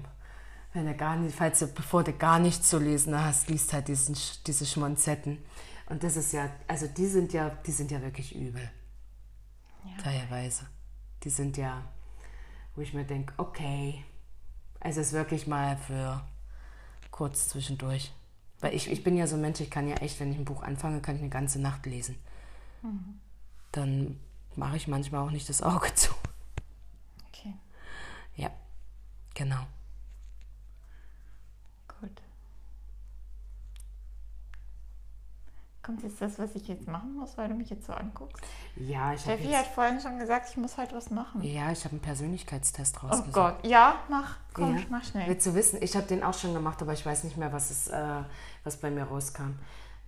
wenn du gar nicht, falls du, bevor du gar nichts zu lesen hast, liest halt diesen, diese Schmonzetten. Und das ist ja, also die sind ja, die sind ja wirklich übel. Ja. Teilweise. Die sind ja, wo ich mir denke, okay, also es ist wirklich mal für kurz zwischendurch. Weil ich, ich bin ja so ein Mensch, ich kann ja echt, wenn ich ein Buch anfange, kann ich eine ganze Nacht lesen. Mhm. Dann mache ich manchmal auch nicht das Auge zu. Okay. Ja, genau. Kommt jetzt das, was ich jetzt machen muss, weil du mich jetzt so anguckst? Ja, ich Steffi hat vorhin schon gesagt, ich muss halt was machen. Ja, ich habe einen Persönlichkeitstest rausgesucht. Oh Gott, ja, mach, komm, ja. mach schnell. Willst du wissen, ich habe den auch schon gemacht, aber ich weiß nicht mehr, was, es, äh, was bei mir rauskam.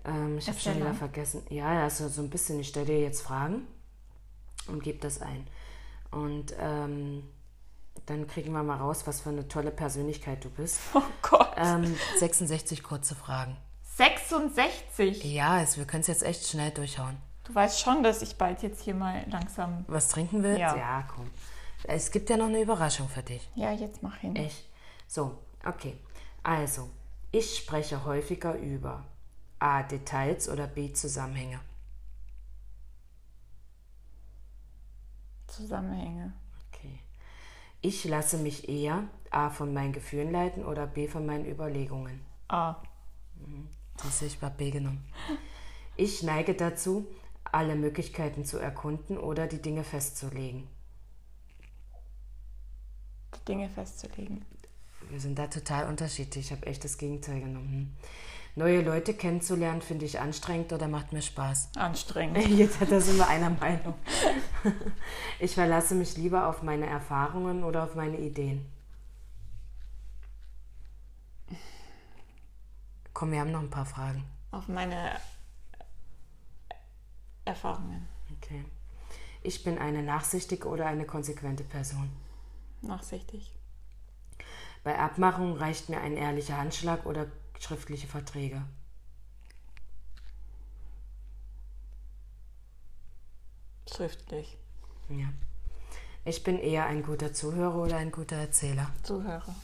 Ähm, ich habe schon wieder vergessen. Ja, also so ein bisschen, ich stelle dir jetzt Fragen und gebe das ein. Und ähm, dann kriegen wir mal raus, was für eine tolle Persönlichkeit du bist. Oh Gott. Ähm, 66 kurze Fragen. 66. Ja, also wir können es jetzt echt schnell durchhauen. Du weißt schon, dass ich bald jetzt hier mal langsam. Was trinken willst? Ja. ja, komm. Es gibt ja noch eine Überraschung für dich. Ja, jetzt mach hin. Echt? So, okay. Also, ich spreche häufiger über A. Details oder B. Zusammenhänge. Zusammenhänge. Okay. Ich lasse mich eher A. von meinen Gefühlen leiten oder B. von meinen Überlegungen. A. Mhm. Das ich bei B genommen. Ich neige dazu, alle Möglichkeiten zu erkunden oder die Dinge festzulegen. Die Dinge festzulegen. Wir sind da total unterschiedlich. Ich habe echt das Gegenteil genommen. Neue Leute kennenzulernen, finde ich anstrengend oder macht mir Spaß? Anstrengend. Jetzt, da sind wir einer Meinung. Ich verlasse mich lieber auf meine Erfahrungen oder auf meine Ideen. Komm, wir haben noch ein paar Fragen. Auf meine Erfahrungen. Okay. Ich bin eine nachsichtige oder eine konsequente Person? Nachsichtig. Bei Abmachung reicht mir ein ehrlicher Handschlag oder schriftliche Verträge? Schriftlich. Ja. Ich bin eher ein guter Zuhörer oder ein guter Erzähler? Zuhörer.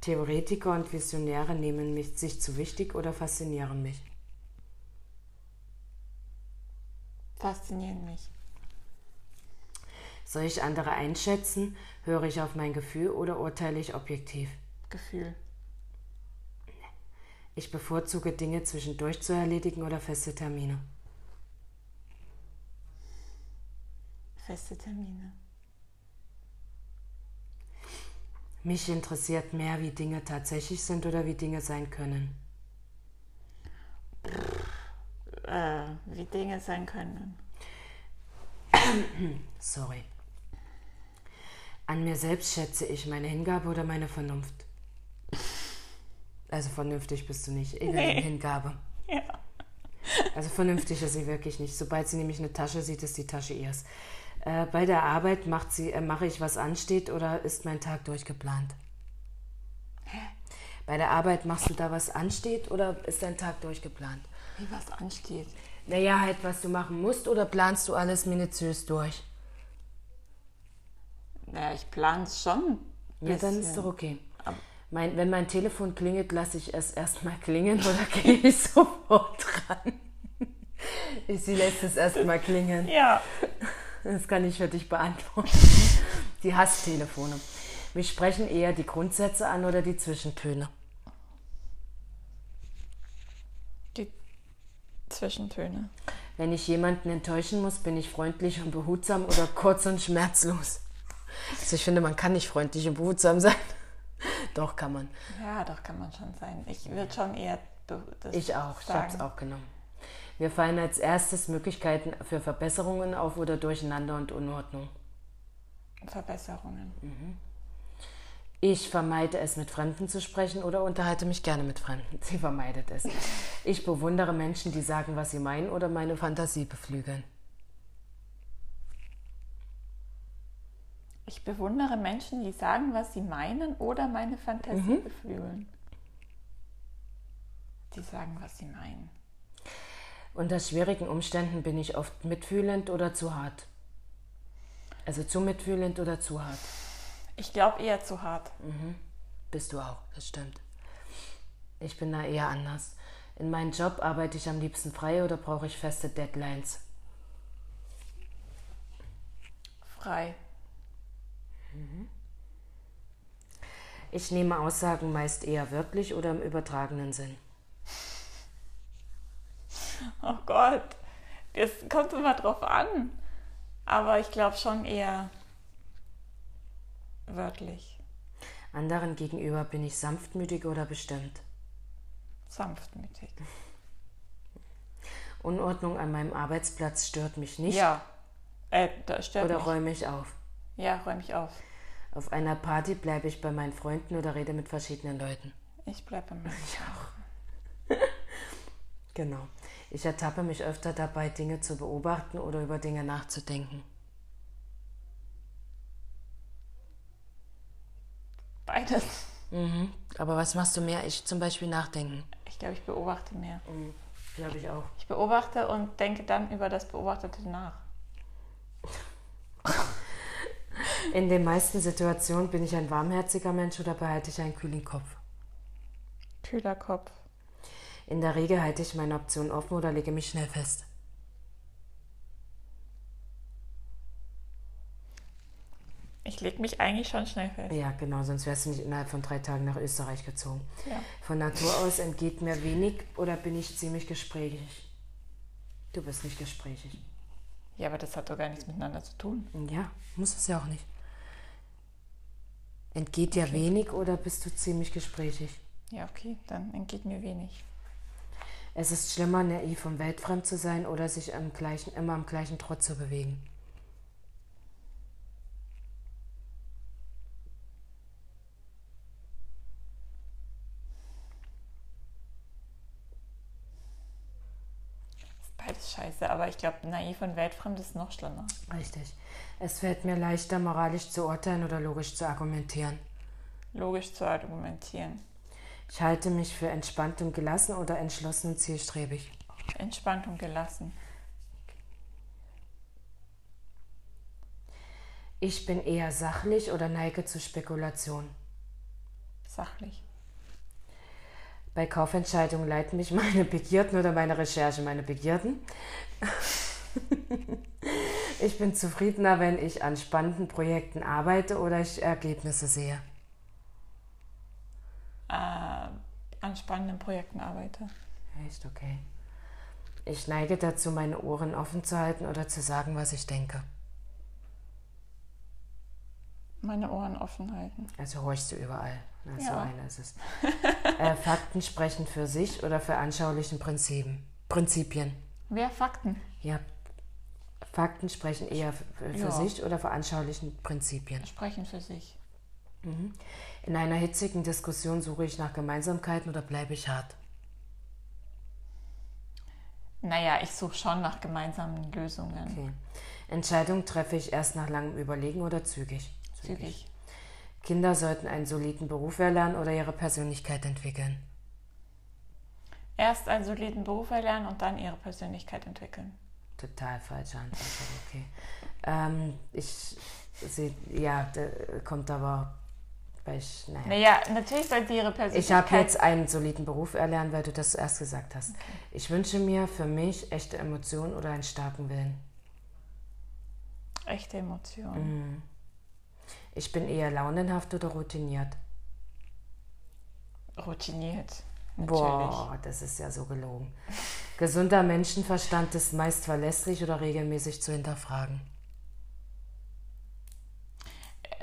Theoretiker und Visionäre nehmen mich sich zu wichtig oder faszinieren mich? Faszinieren mich. Soll ich andere einschätzen? Höre ich auf mein Gefühl oder urteile ich objektiv? Gefühl. Ich bevorzuge Dinge zwischendurch zu erledigen oder feste Termine. Feste Termine. Mich interessiert mehr, wie Dinge tatsächlich sind oder wie Dinge sein können. Äh, wie Dinge sein können. Sorry. An mir selbst schätze ich meine Hingabe oder meine Vernunft. Also vernünftig bist du nicht. Ich nee. Hingabe. Ja. Also vernünftig ist sie wirklich nicht. Sobald sie nämlich eine Tasche sieht, ist die Tasche ihrs. Äh, bei der Arbeit macht sie, äh, mache ich, was ansteht oder ist mein Tag durchgeplant? Hä? Bei der Arbeit machst du da, was ansteht oder ist dein Tag durchgeplant? Wie was ansteht? Naja, halt, was du machen musst oder planst du alles minutiös durch? Naja, ich plane es schon. Ja, dann ist doch okay. Mein, wenn mein Telefon klingelt, lasse ich es erstmal klingeln oder gehe ich sofort dran? Sie lässt es erstmal klingeln. Ja. Das kann ich für dich beantworten. Die Hasstelefone. Wir sprechen eher die Grundsätze an oder die Zwischentöne? Die Zwischentöne. Wenn ich jemanden enttäuschen muss, bin ich freundlich und behutsam oder kurz und schmerzlos. Also ich finde, man kann nicht freundlich und behutsam sein. Doch kann man. Ja, doch kann man schon sein. Ich würde schon eher das Ich auch, ich sagen. habe es auch genommen. Wir fallen als erstes Möglichkeiten für Verbesserungen auf oder Durcheinander und Unordnung. Verbesserungen. Ich vermeide es, mit Fremden zu sprechen oder unterhalte mich gerne mit Fremden. Sie vermeidet es. Ich bewundere Menschen, die sagen, was sie meinen oder meine Fantasie beflügeln. Ich bewundere Menschen, die sagen, was sie meinen oder meine Fantasie beflügeln. Die sagen, was sie meinen. Unter schwierigen Umständen bin ich oft mitfühlend oder zu hart. Also zu mitfühlend oder zu hart. Ich glaube eher zu hart. Bist du auch, das stimmt. Ich bin da eher anders. In meinem Job arbeite ich am liebsten frei oder brauche ich feste Deadlines? Frei. Ich nehme Aussagen meist eher wörtlich oder im übertragenen Sinn. Oh Gott. Das kommt immer drauf an. Aber ich glaube schon eher wörtlich. Anderen gegenüber bin ich sanftmütig oder bestimmt. Sanftmütig. Unordnung an meinem Arbeitsplatz stört mich nicht Ja. Äh, da stört oder mich. räume ich auf. Ja, räume ich auf. Auf einer Party bleibe ich bei meinen Freunden oder rede mit verschiedenen Leuten. Ich bleibe bei mir. Genau. Ich ertappe mich öfter dabei, Dinge zu beobachten oder über Dinge nachzudenken. Beides. Mhm. Aber was machst du mehr? Ich zum Beispiel nachdenken. Ich glaube, ich beobachte mehr. Mhm. Glaube ich auch. Ich beobachte und denke dann über das Beobachtete nach. In den meisten Situationen bin ich ein warmherziger Mensch oder behalte ich einen kühlen Kopf. Kühler Kopf. In der Regel halte ich meine Option offen oder lege mich schnell fest. Ich lege mich eigentlich schon schnell fest. Ja, genau, sonst wärst du nicht innerhalb von drei Tagen nach Österreich gezogen. Ja. Von Natur aus entgeht mir wenig oder bin ich ziemlich gesprächig. Du bist nicht gesprächig. Ja, aber das hat doch gar nichts miteinander zu tun. Ja, muss es ja auch nicht. Entgeht dir wenig oder bist du ziemlich gesprächig? Ja, okay, dann entgeht mir wenig. Es ist schlimmer, naiv und weltfremd zu sein oder sich am gleichen, immer am gleichen Trott zu bewegen. Beides scheiße, aber ich glaube, naiv und weltfremd ist noch schlimmer. Richtig. Es fällt mir leichter, moralisch zu urteilen oder logisch zu argumentieren. Logisch zu argumentieren. Ich halte mich für entspannt und gelassen oder entschlossen und zielstrebig. Entspannt und gelassen. Ich bin eher sachlich oder neige zu Spekulation. Sachlich. Bei Kaufentscheidungen leiten mich meine Begierden oder meine Recherche meine Begierden. ich bin zufriedener, wenn ich an spannenden Projekten arbeite oder ich Ergebnisse sehe. Äh, an spannenden Projekten arbeite. Echt okay. Ich neige dazu, meine Ohren offen zu halten oder zu sagen, was ich denke. Meine Ohren offen halten. Also horchst du überall. Na, So Ja. eine ist es. äh, Fakten sprechen für sich oder für anschaulichen Prinzipien. Prinzipien. Wer Fakten? Ja. Fakten sprechen eher für Ja. sich oder für anschaulichen Prinzipien. Sprechen für sich. In einer hitzigen Diskussion suche ich nach Gemeinsamkeiten oder bleibe ich hart. Naja, ich suche schon nach gemeinsamen Lösungen. Okay. Entscheidungen treffe ich erst nach langem Überlegen oder zügig. Zügig. Kinder sollten einen soliden Beruf erlernen oder ihre Persönlichkeit entwickeln. Erst einen soliden Beruf erlernen und dann ihre Persönlichkeit entwickeln. Total falsche Antwort, okay. Ähm, ich sehe, ja, da kommt aber, ich, naja. Naja, natürlich sollte ihre Persönlichkeit. Ich habe jetzt einen soliden Beruf erlernen, weil du das zuerst gesagt hast. Ich wünsche mir für mich echte Emotionen oder einen starken Willen. echte Emotionen. Ich bin eher launenhaft oder routiniert. Routiniert. Natürlich. Boah, das ist ja so gelogen. Gesunder Menschenverstand ist meist verlässlich oder regelmäßig zu hinterfragen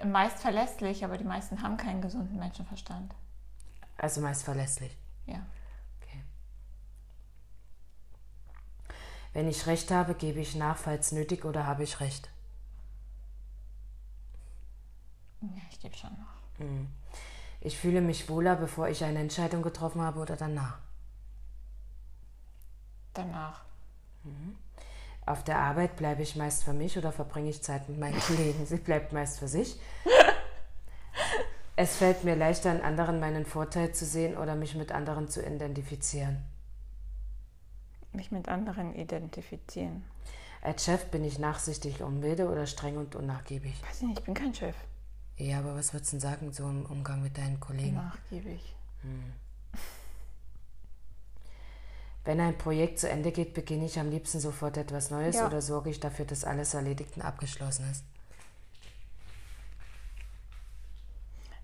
meist verlässlich, aber die meisten haben keinen gesunden Menschenverstand. Also meist verlässlich. Ja. Okay. Wenn ich recht habe, gebe ich nach, falls nötig, oder habe ich recht? Ja, ich gebe schon nach. Mhm. Ich fühle mich wohler, bevor ich eine Entscheidung getroffen habe oder danach. Danach. Mhm. Auf der Arbeit bleibe ich meist für mich oder verbringe ich Zeit mit meinen Kollegen? Sie bleibt meist für sich. Es fällt mir leichter, an anderen meinen Vorteil zu sehen oder mich mit anderen zu identifizieren. Mich mit anderen identifizieren. Als Chef bin ich nachsichtig und milde oder streng und unnachgiebig. Weiß ich nicht, ich bin kein Chef. Ja, aber was würdest du denn sagen, so im Umgang mit deinen Kollegen? Nachgiebig. Wenn ein Projekt zu Ende geht, beginne ich am liebsten sofort etwas Neues Ja. oder sorge ich dafür, dass alles erledigt und abgeschlossen ist?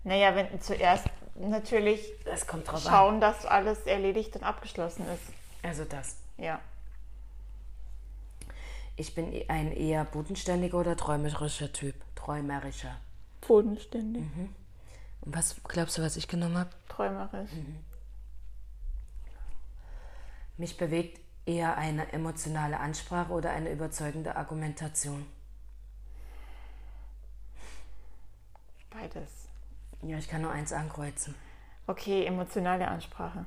Naja, wenn zuerst natürlich Das kommt drauf schauen, dass alles erledigt und abgeschlossen ist. an. Also das. Ja. Ich bin ein eher bodenständiger oder träumerischer Typ. Träumerischer. Bodenständig. Und was glaubst du, was ich genommen habe? Träumerisch. Mich bewegt eher eine emotionale Ansprache oder eine überzeugende Argumentation. Beides. Ja, ich kann nur eins ankreuzen. Okay, emotionale Ansprache.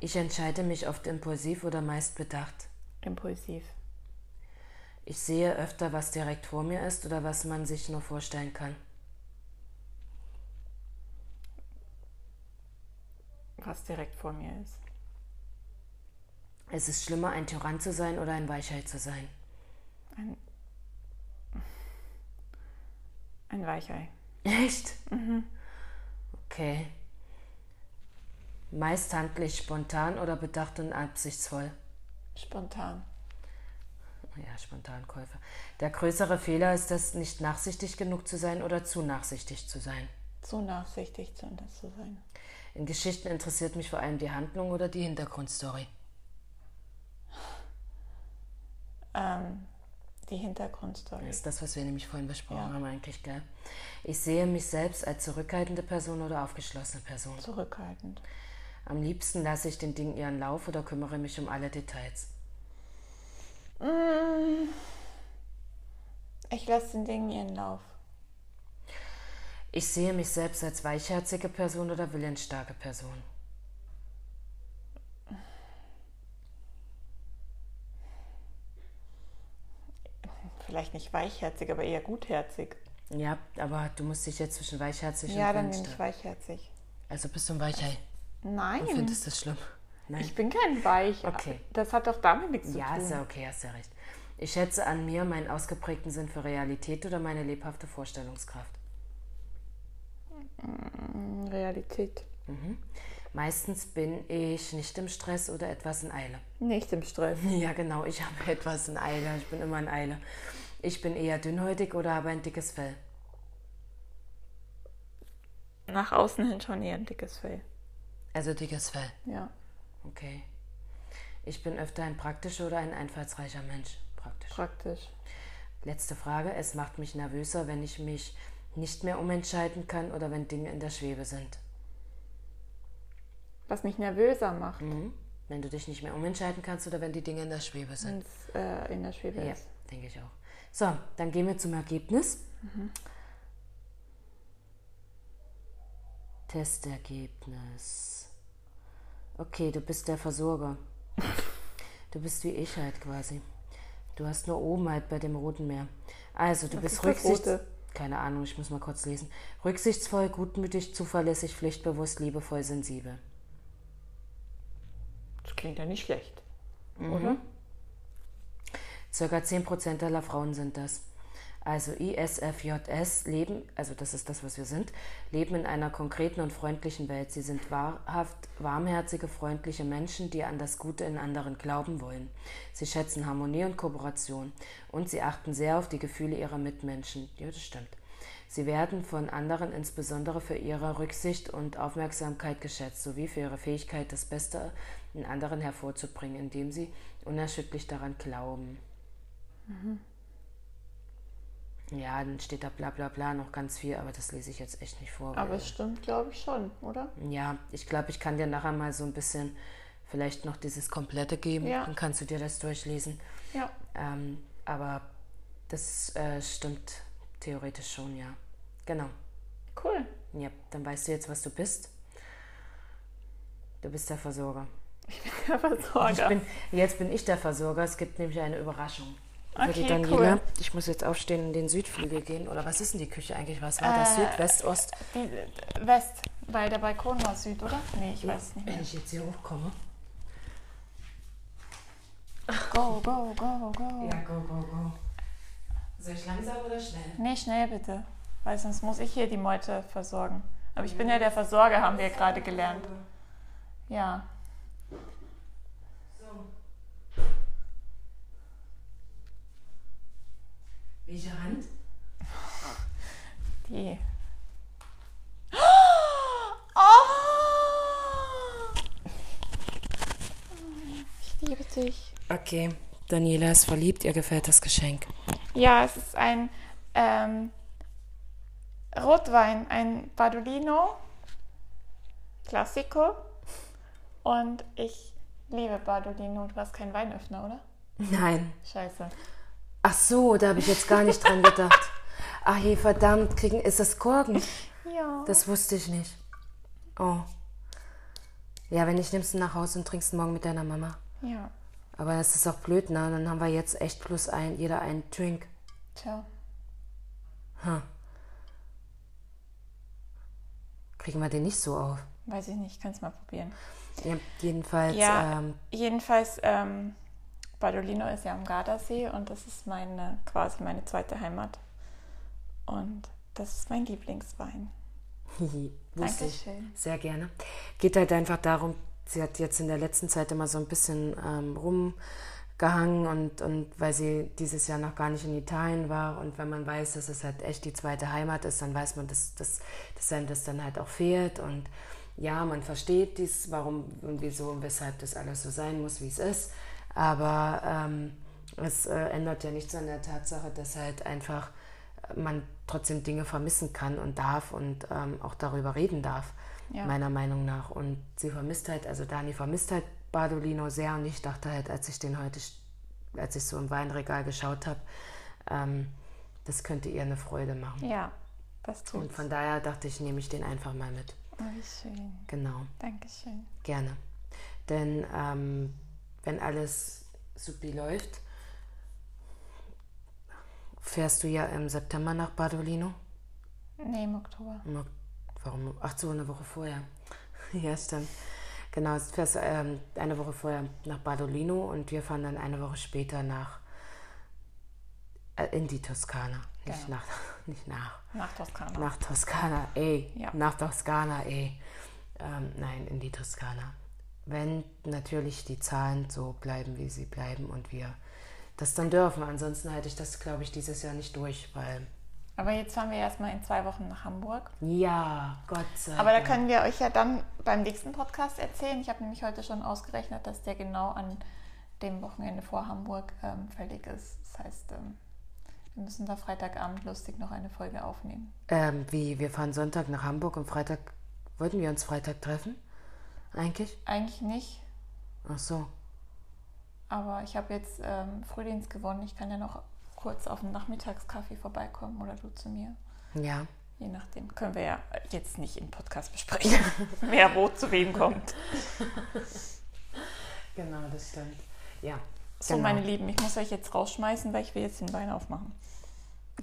Ich entscheide mich oft impulsiv oder meist bedacht. Impulsiv. Ich sehe öfter, was direkt vor mir ist oder was man sich nur vorstellen kann. Was direkt vor mir ist. Es ist schlimmer, ein Tyrann zu sein oder ein Weichheit zu sein. Ein, ein Weichei. Echt? Okay. Meist handle ich spontan oder bedacht und absichtsvoll. Spontan. Ja, Spontankäufer. Der größere Fehler ist es, nicht nachsichtig genug zu sein oder zu nachsichtig zu sein. Zu nachsichtig das zu sein. In Geschichten interessiert mich vor allem die Handlung oder die Hintergrundstory. Ähm, die Hintergrundstory. Das ist das, was wir nämlich vorhin besprochen Ja. haben, eigentlich, gell? Ich sehe mich selbst als zurückhaltende Person oder aufgeschlossene Person. Zurückhaltend. Am liebsten lasse ich den Dingen ihren Lauf oder kümmere mich um alle Details. Mm. Ich lasse den Dingen ihren Lauf. Ich sehe mich selbst als weichherzige Person oder willensstarke Person. Vielleicht nicht weichherzig, aber eher gutherzig. Ja, aber du musst dich jetzt zwischen weichherzig Ja, und dann nehme ich weichherzig. Also bist du ein Weichei Nein, und findest das schlimm? Nein. ich bin kein Weich. Okay. Das hat doch damit nichts ja, zu ist tun. ja okay, hast ja recht. Ich schätze an mir meinen ausgeprägten Sinn für Realität oder meine lebhafte Vorstellungskraft. Realität. Meistens bin ich nicht im Stress oder etwas in Eile. Nicht im Stress. Ja, genau, ich habe etwas in Eile. Ich bin immer in Eile. Ich bin eher dünnhäutig oder habe ein dickes Fell. Nach außen hin schon eher ein dickes Fell. Also dickes Fell. Ja. Okay. Ich bin öfter ein praktischer oder ein einfallsreicher Mensch. Praktisch. Praktisch. Letzte Frage. Es macht mich nervöser, wenn ich mich nicht mehr umentscheiden kann oder wenn Dinge in der Schwebe sind. Was mich nervöser macht, Mhm. Wenn du dich nicht mehr umentscheiden kannst oder wenn die Dinge in der Schwebe sind. äh, in der Schwebe Ja, ist. denke ich auch. So, dann gehen wir zum Ergebnis. Testergebnis. Okay, du bist der Versorger. Du bist wie ich halt quasi. Du hast nur oben halt bei dem Roten Meer. Also, du bist das rücksichts... Rote? Keine Ahnung, ich muss mal kurz lesen. Rücksichtsvoll, gutmütig, zuverlässig, pflichtbewusst, liebevoll, sensibel. Das klingt ja nicht schlecht. Mhm. Oder? Circa 10% aller Frauen sind das. Also ISFJS leben, also das ist das, was wir sind, leben in einer konkreten und freundlichen Welt. Sie sind wahrhaft warmherzige, freundliche Menschen, die an das Gute in anderen glauben wollen. Sie schätzen Harmonie und Kooperation und sie achten sehr auf die Gefühle ihrer Mitmenschen. Ja, das stimmt. Sie werden von anderen insbesondere für ihre Rücksicht und Aufmerksamkeit geschätzt, sowie für ihre Fähigkeit, das Beste in anderen hervorzubringen, indem sie unerschütterlich daran glauben. Ja, dann steht da bla bla bla noch ganz viel, aber das lese ich jetzt echt nicht vor. Aber es stimmt, glaube ich schon, oder? ja, ich glaube, ich kann dir nachher mal so ein bisschen vielleicht noch dieses komplette geben. Ja. Dann kannst du dir das durchlesen. Ja. Ähm, aber das äh, stimmt theoretisch schon, ja. Genau. Cool. Ja, dann weißt du jetzt, was du bist. Du bist der Versorger. Der Ich Versorger. bin, jetzt bin ich der Versorger. Es gibt nämlich eine Überraschung. Okay, Daniela. cool. Ich muss jetzt aufstehen und in den Südflügel gehen. Oder was ist denn die Küche eigentlich? Was war das? Äh, Süd, West, Ost? Die, West, weil der Balkon war Süd, oder? Nee, ich weiß nicht Wenn ich jetzt hier hochkomme. Go, go, go, go. Ja, go, go, go. Soll ich langsam oder schnell? Nee, schnell bitte. Weil sonst muss ich hier die Meute versorgen. Aber ich bin ja der Versorger, haben wir gerade gelernt. Ja. So. Welche Hand? Die. Oh! Ich liebe dich. Okay, Daniela ist verliebt. Ihr gefällt das Geschenk. Ja, es ist ein ähm, Rotwein, ein Badolino Classico. Und ich liebe Badolino. Du hast keinen Weinöffner, oder? Nein. Scheiße. Ach so, da habe ich jetzt gar nicht dran gedacht. Ach je, verdammt, kriegen, ist das Korken? Ja. Das wusste ich nicht. Oh. Ja, wenn nicht, nimmst du nach Hause und trinkst morgen mit deiner Mama. ja. Aber das ist auch blöd, ne? Dann haben wir jetzt echt plus ein, jeder einen Drink. Tja. Hm. Kriegen wir den nicht so auf. Weiß ich nicht, kannst mal probieren. Ja, jedenfalls, Ja, ähm, jedenfalls, ähm, Badolino ist ja am Gardasee und das ist meine, quasi meine zweite Heimat. Und das ist mein Lieblingswein. Dankeschön. Sehr gerne. Geht halt einfach darum, sie hat jetzt in der letzten Zeit immer so ein bisschen ähm, rumgehangen und, und weil sie dieses Jahr noch gar nicht in Italien war und wenn man weiß, dass es halt echt die zweite Heimat ist, dann weiß man, dass, dass, dass einem das dann halt auch fehlt und ja, man versteht dies, warum und wieso und weshalb das alles so sein muss, wie es ist, aber ähm, es äh, ändert ja nichts an der Tatsache, dass halt einfach man trotzdem Dinge vermissen kann und darf und ähm, auch darüber reden darf, Ja. meiner Meinung nach. Und sie vermisst halt, also Dani vermisst halt Badolino sehr und ich dachte halt, als ich den heute, als ich so im Weinregal geschaut habe, ähm, das könnte ihr eine Freude machen. Ja, das Und tut's. von daher dachte ich, nehme ich den einfach mal mit. Oh, wie schön. Genau, Dankeschön. gerne. Denn ähm, wenn alles supi läuft, fährst du ja im September nach Badolino. Nee, im Oktober. Im Warum? Ach so, eine Woche vorher. ja, stimmt. Genau, du fährst ähm, eine Woche vorher nach Badolino und wir fahren dann eine Woche später nach äh, in die Toskana. Nicht Genau. nach, nicht nach. Nach Toskana. Nach Toskana, ey. Ja. Nach Toskana, ey. Ähm, nein, in die Toskana. Wenn natürlich die Zahlen so bleiben, wie sie bleiben und wir das dann dürfen. Ansonsten halte ich das, glaube ich, dieses Jahr nicht durch, weil Aber jetzt fahren wir erstmal in zwei Wochen nach Hamburg. ja, Gott sei Aber da Dank. können wir euch ja dann beim nächsten Podcast erzählen. Ich habe nämlich heute schon ausgerechnet, dass der genau an dem Wochenende vor Hamburg ähm, fällig ist. Das heißt, ähm, wir müssen da Freitagabend lustig noch eine Folge aufnehmen. Ähm, wie, wir fahren Sonntag nach Hamburg und Freitag, wollten wir uns Freitag treffen? Eigentlich? Eigentlich nicht, Ach so. aber ich habe jetzt ähm, Frühdienst gewonnen. Ich kann ja noch kurz auf den Nachmittagskaffee vorbeikommen oder du zu mir. Ja. Je nachdem. Können wir ja jetzt nicht im Podcast besprechen, wer wo zu wem kommt. Genau, das stimmt. Ja. So, genau. meine Lieben, ich muss euch jetzt rausschmeißen, weil ich will jetzt den Wein aufmachen.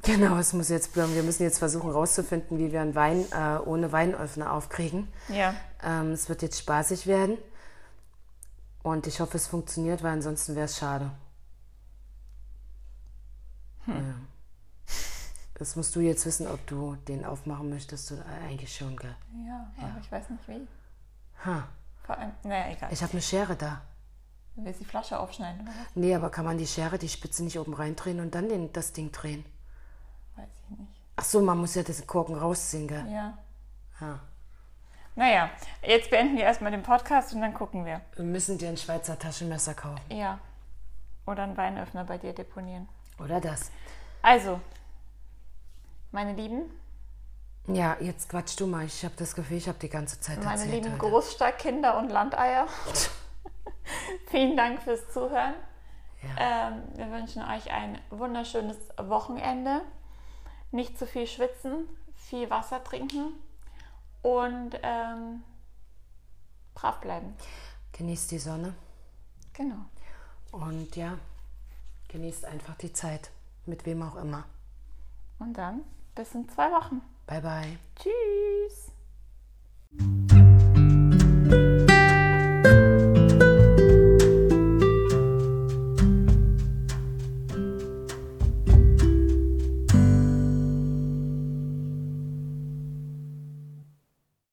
Genau, es muss jetzt. Wir müssen jetzt versuchen rauszufinden, wie wir einen Wein äh, ohne Weinöffner aufkriegen. Ja, Ähm, es wird jetzt spaßig werden. Und ich hoffe, es funktioniert, weil ansonsten wäre es schade. Ja. Das musst du jetzt wissen, ob du den aufmachen möchtest oder eigentlich schon, gell? ja, aber ich weiß nicht wie. Ha. Vor allem, naja, egal. Ich habe eine Schere da. Du willst die Flasche aufschneiden, oder? Nee, aber kann man die Schere, die Spitze nicht oben reindrehen und dann den, das Ding drehen? Ach so, man muss ja den Korken rausziehen, gell? Ja. Ja. Naja, jetzt beenden wir erstmal den Podcast und dann gucken wir. Wir müssen dir ein Schweizer Taschenmesser kaufen. Ja. Oder einen Weinöffner bei dir deponieren. Oder das? Also, meine Lieben, Ja, jetzt quatsch du mal. Ich habe das Gefühl, ich habe die ganze Zeit meine erzählt lieben heute. Großstadtkinder und Landeier. Vielen Dank fürs Zuhören. Ja. Ähm, wir wünschen euch ein wunderschönes Wochenende nicht zu viel schwitzen, viel Wasser trinken und ähm, brav bleiben. Genießt die Sonne. Genau. Und ja, genießt einfach die Zeit, mit wem auch immer. Und dann bis in zwei Wochen. Bye bye. Tschüss.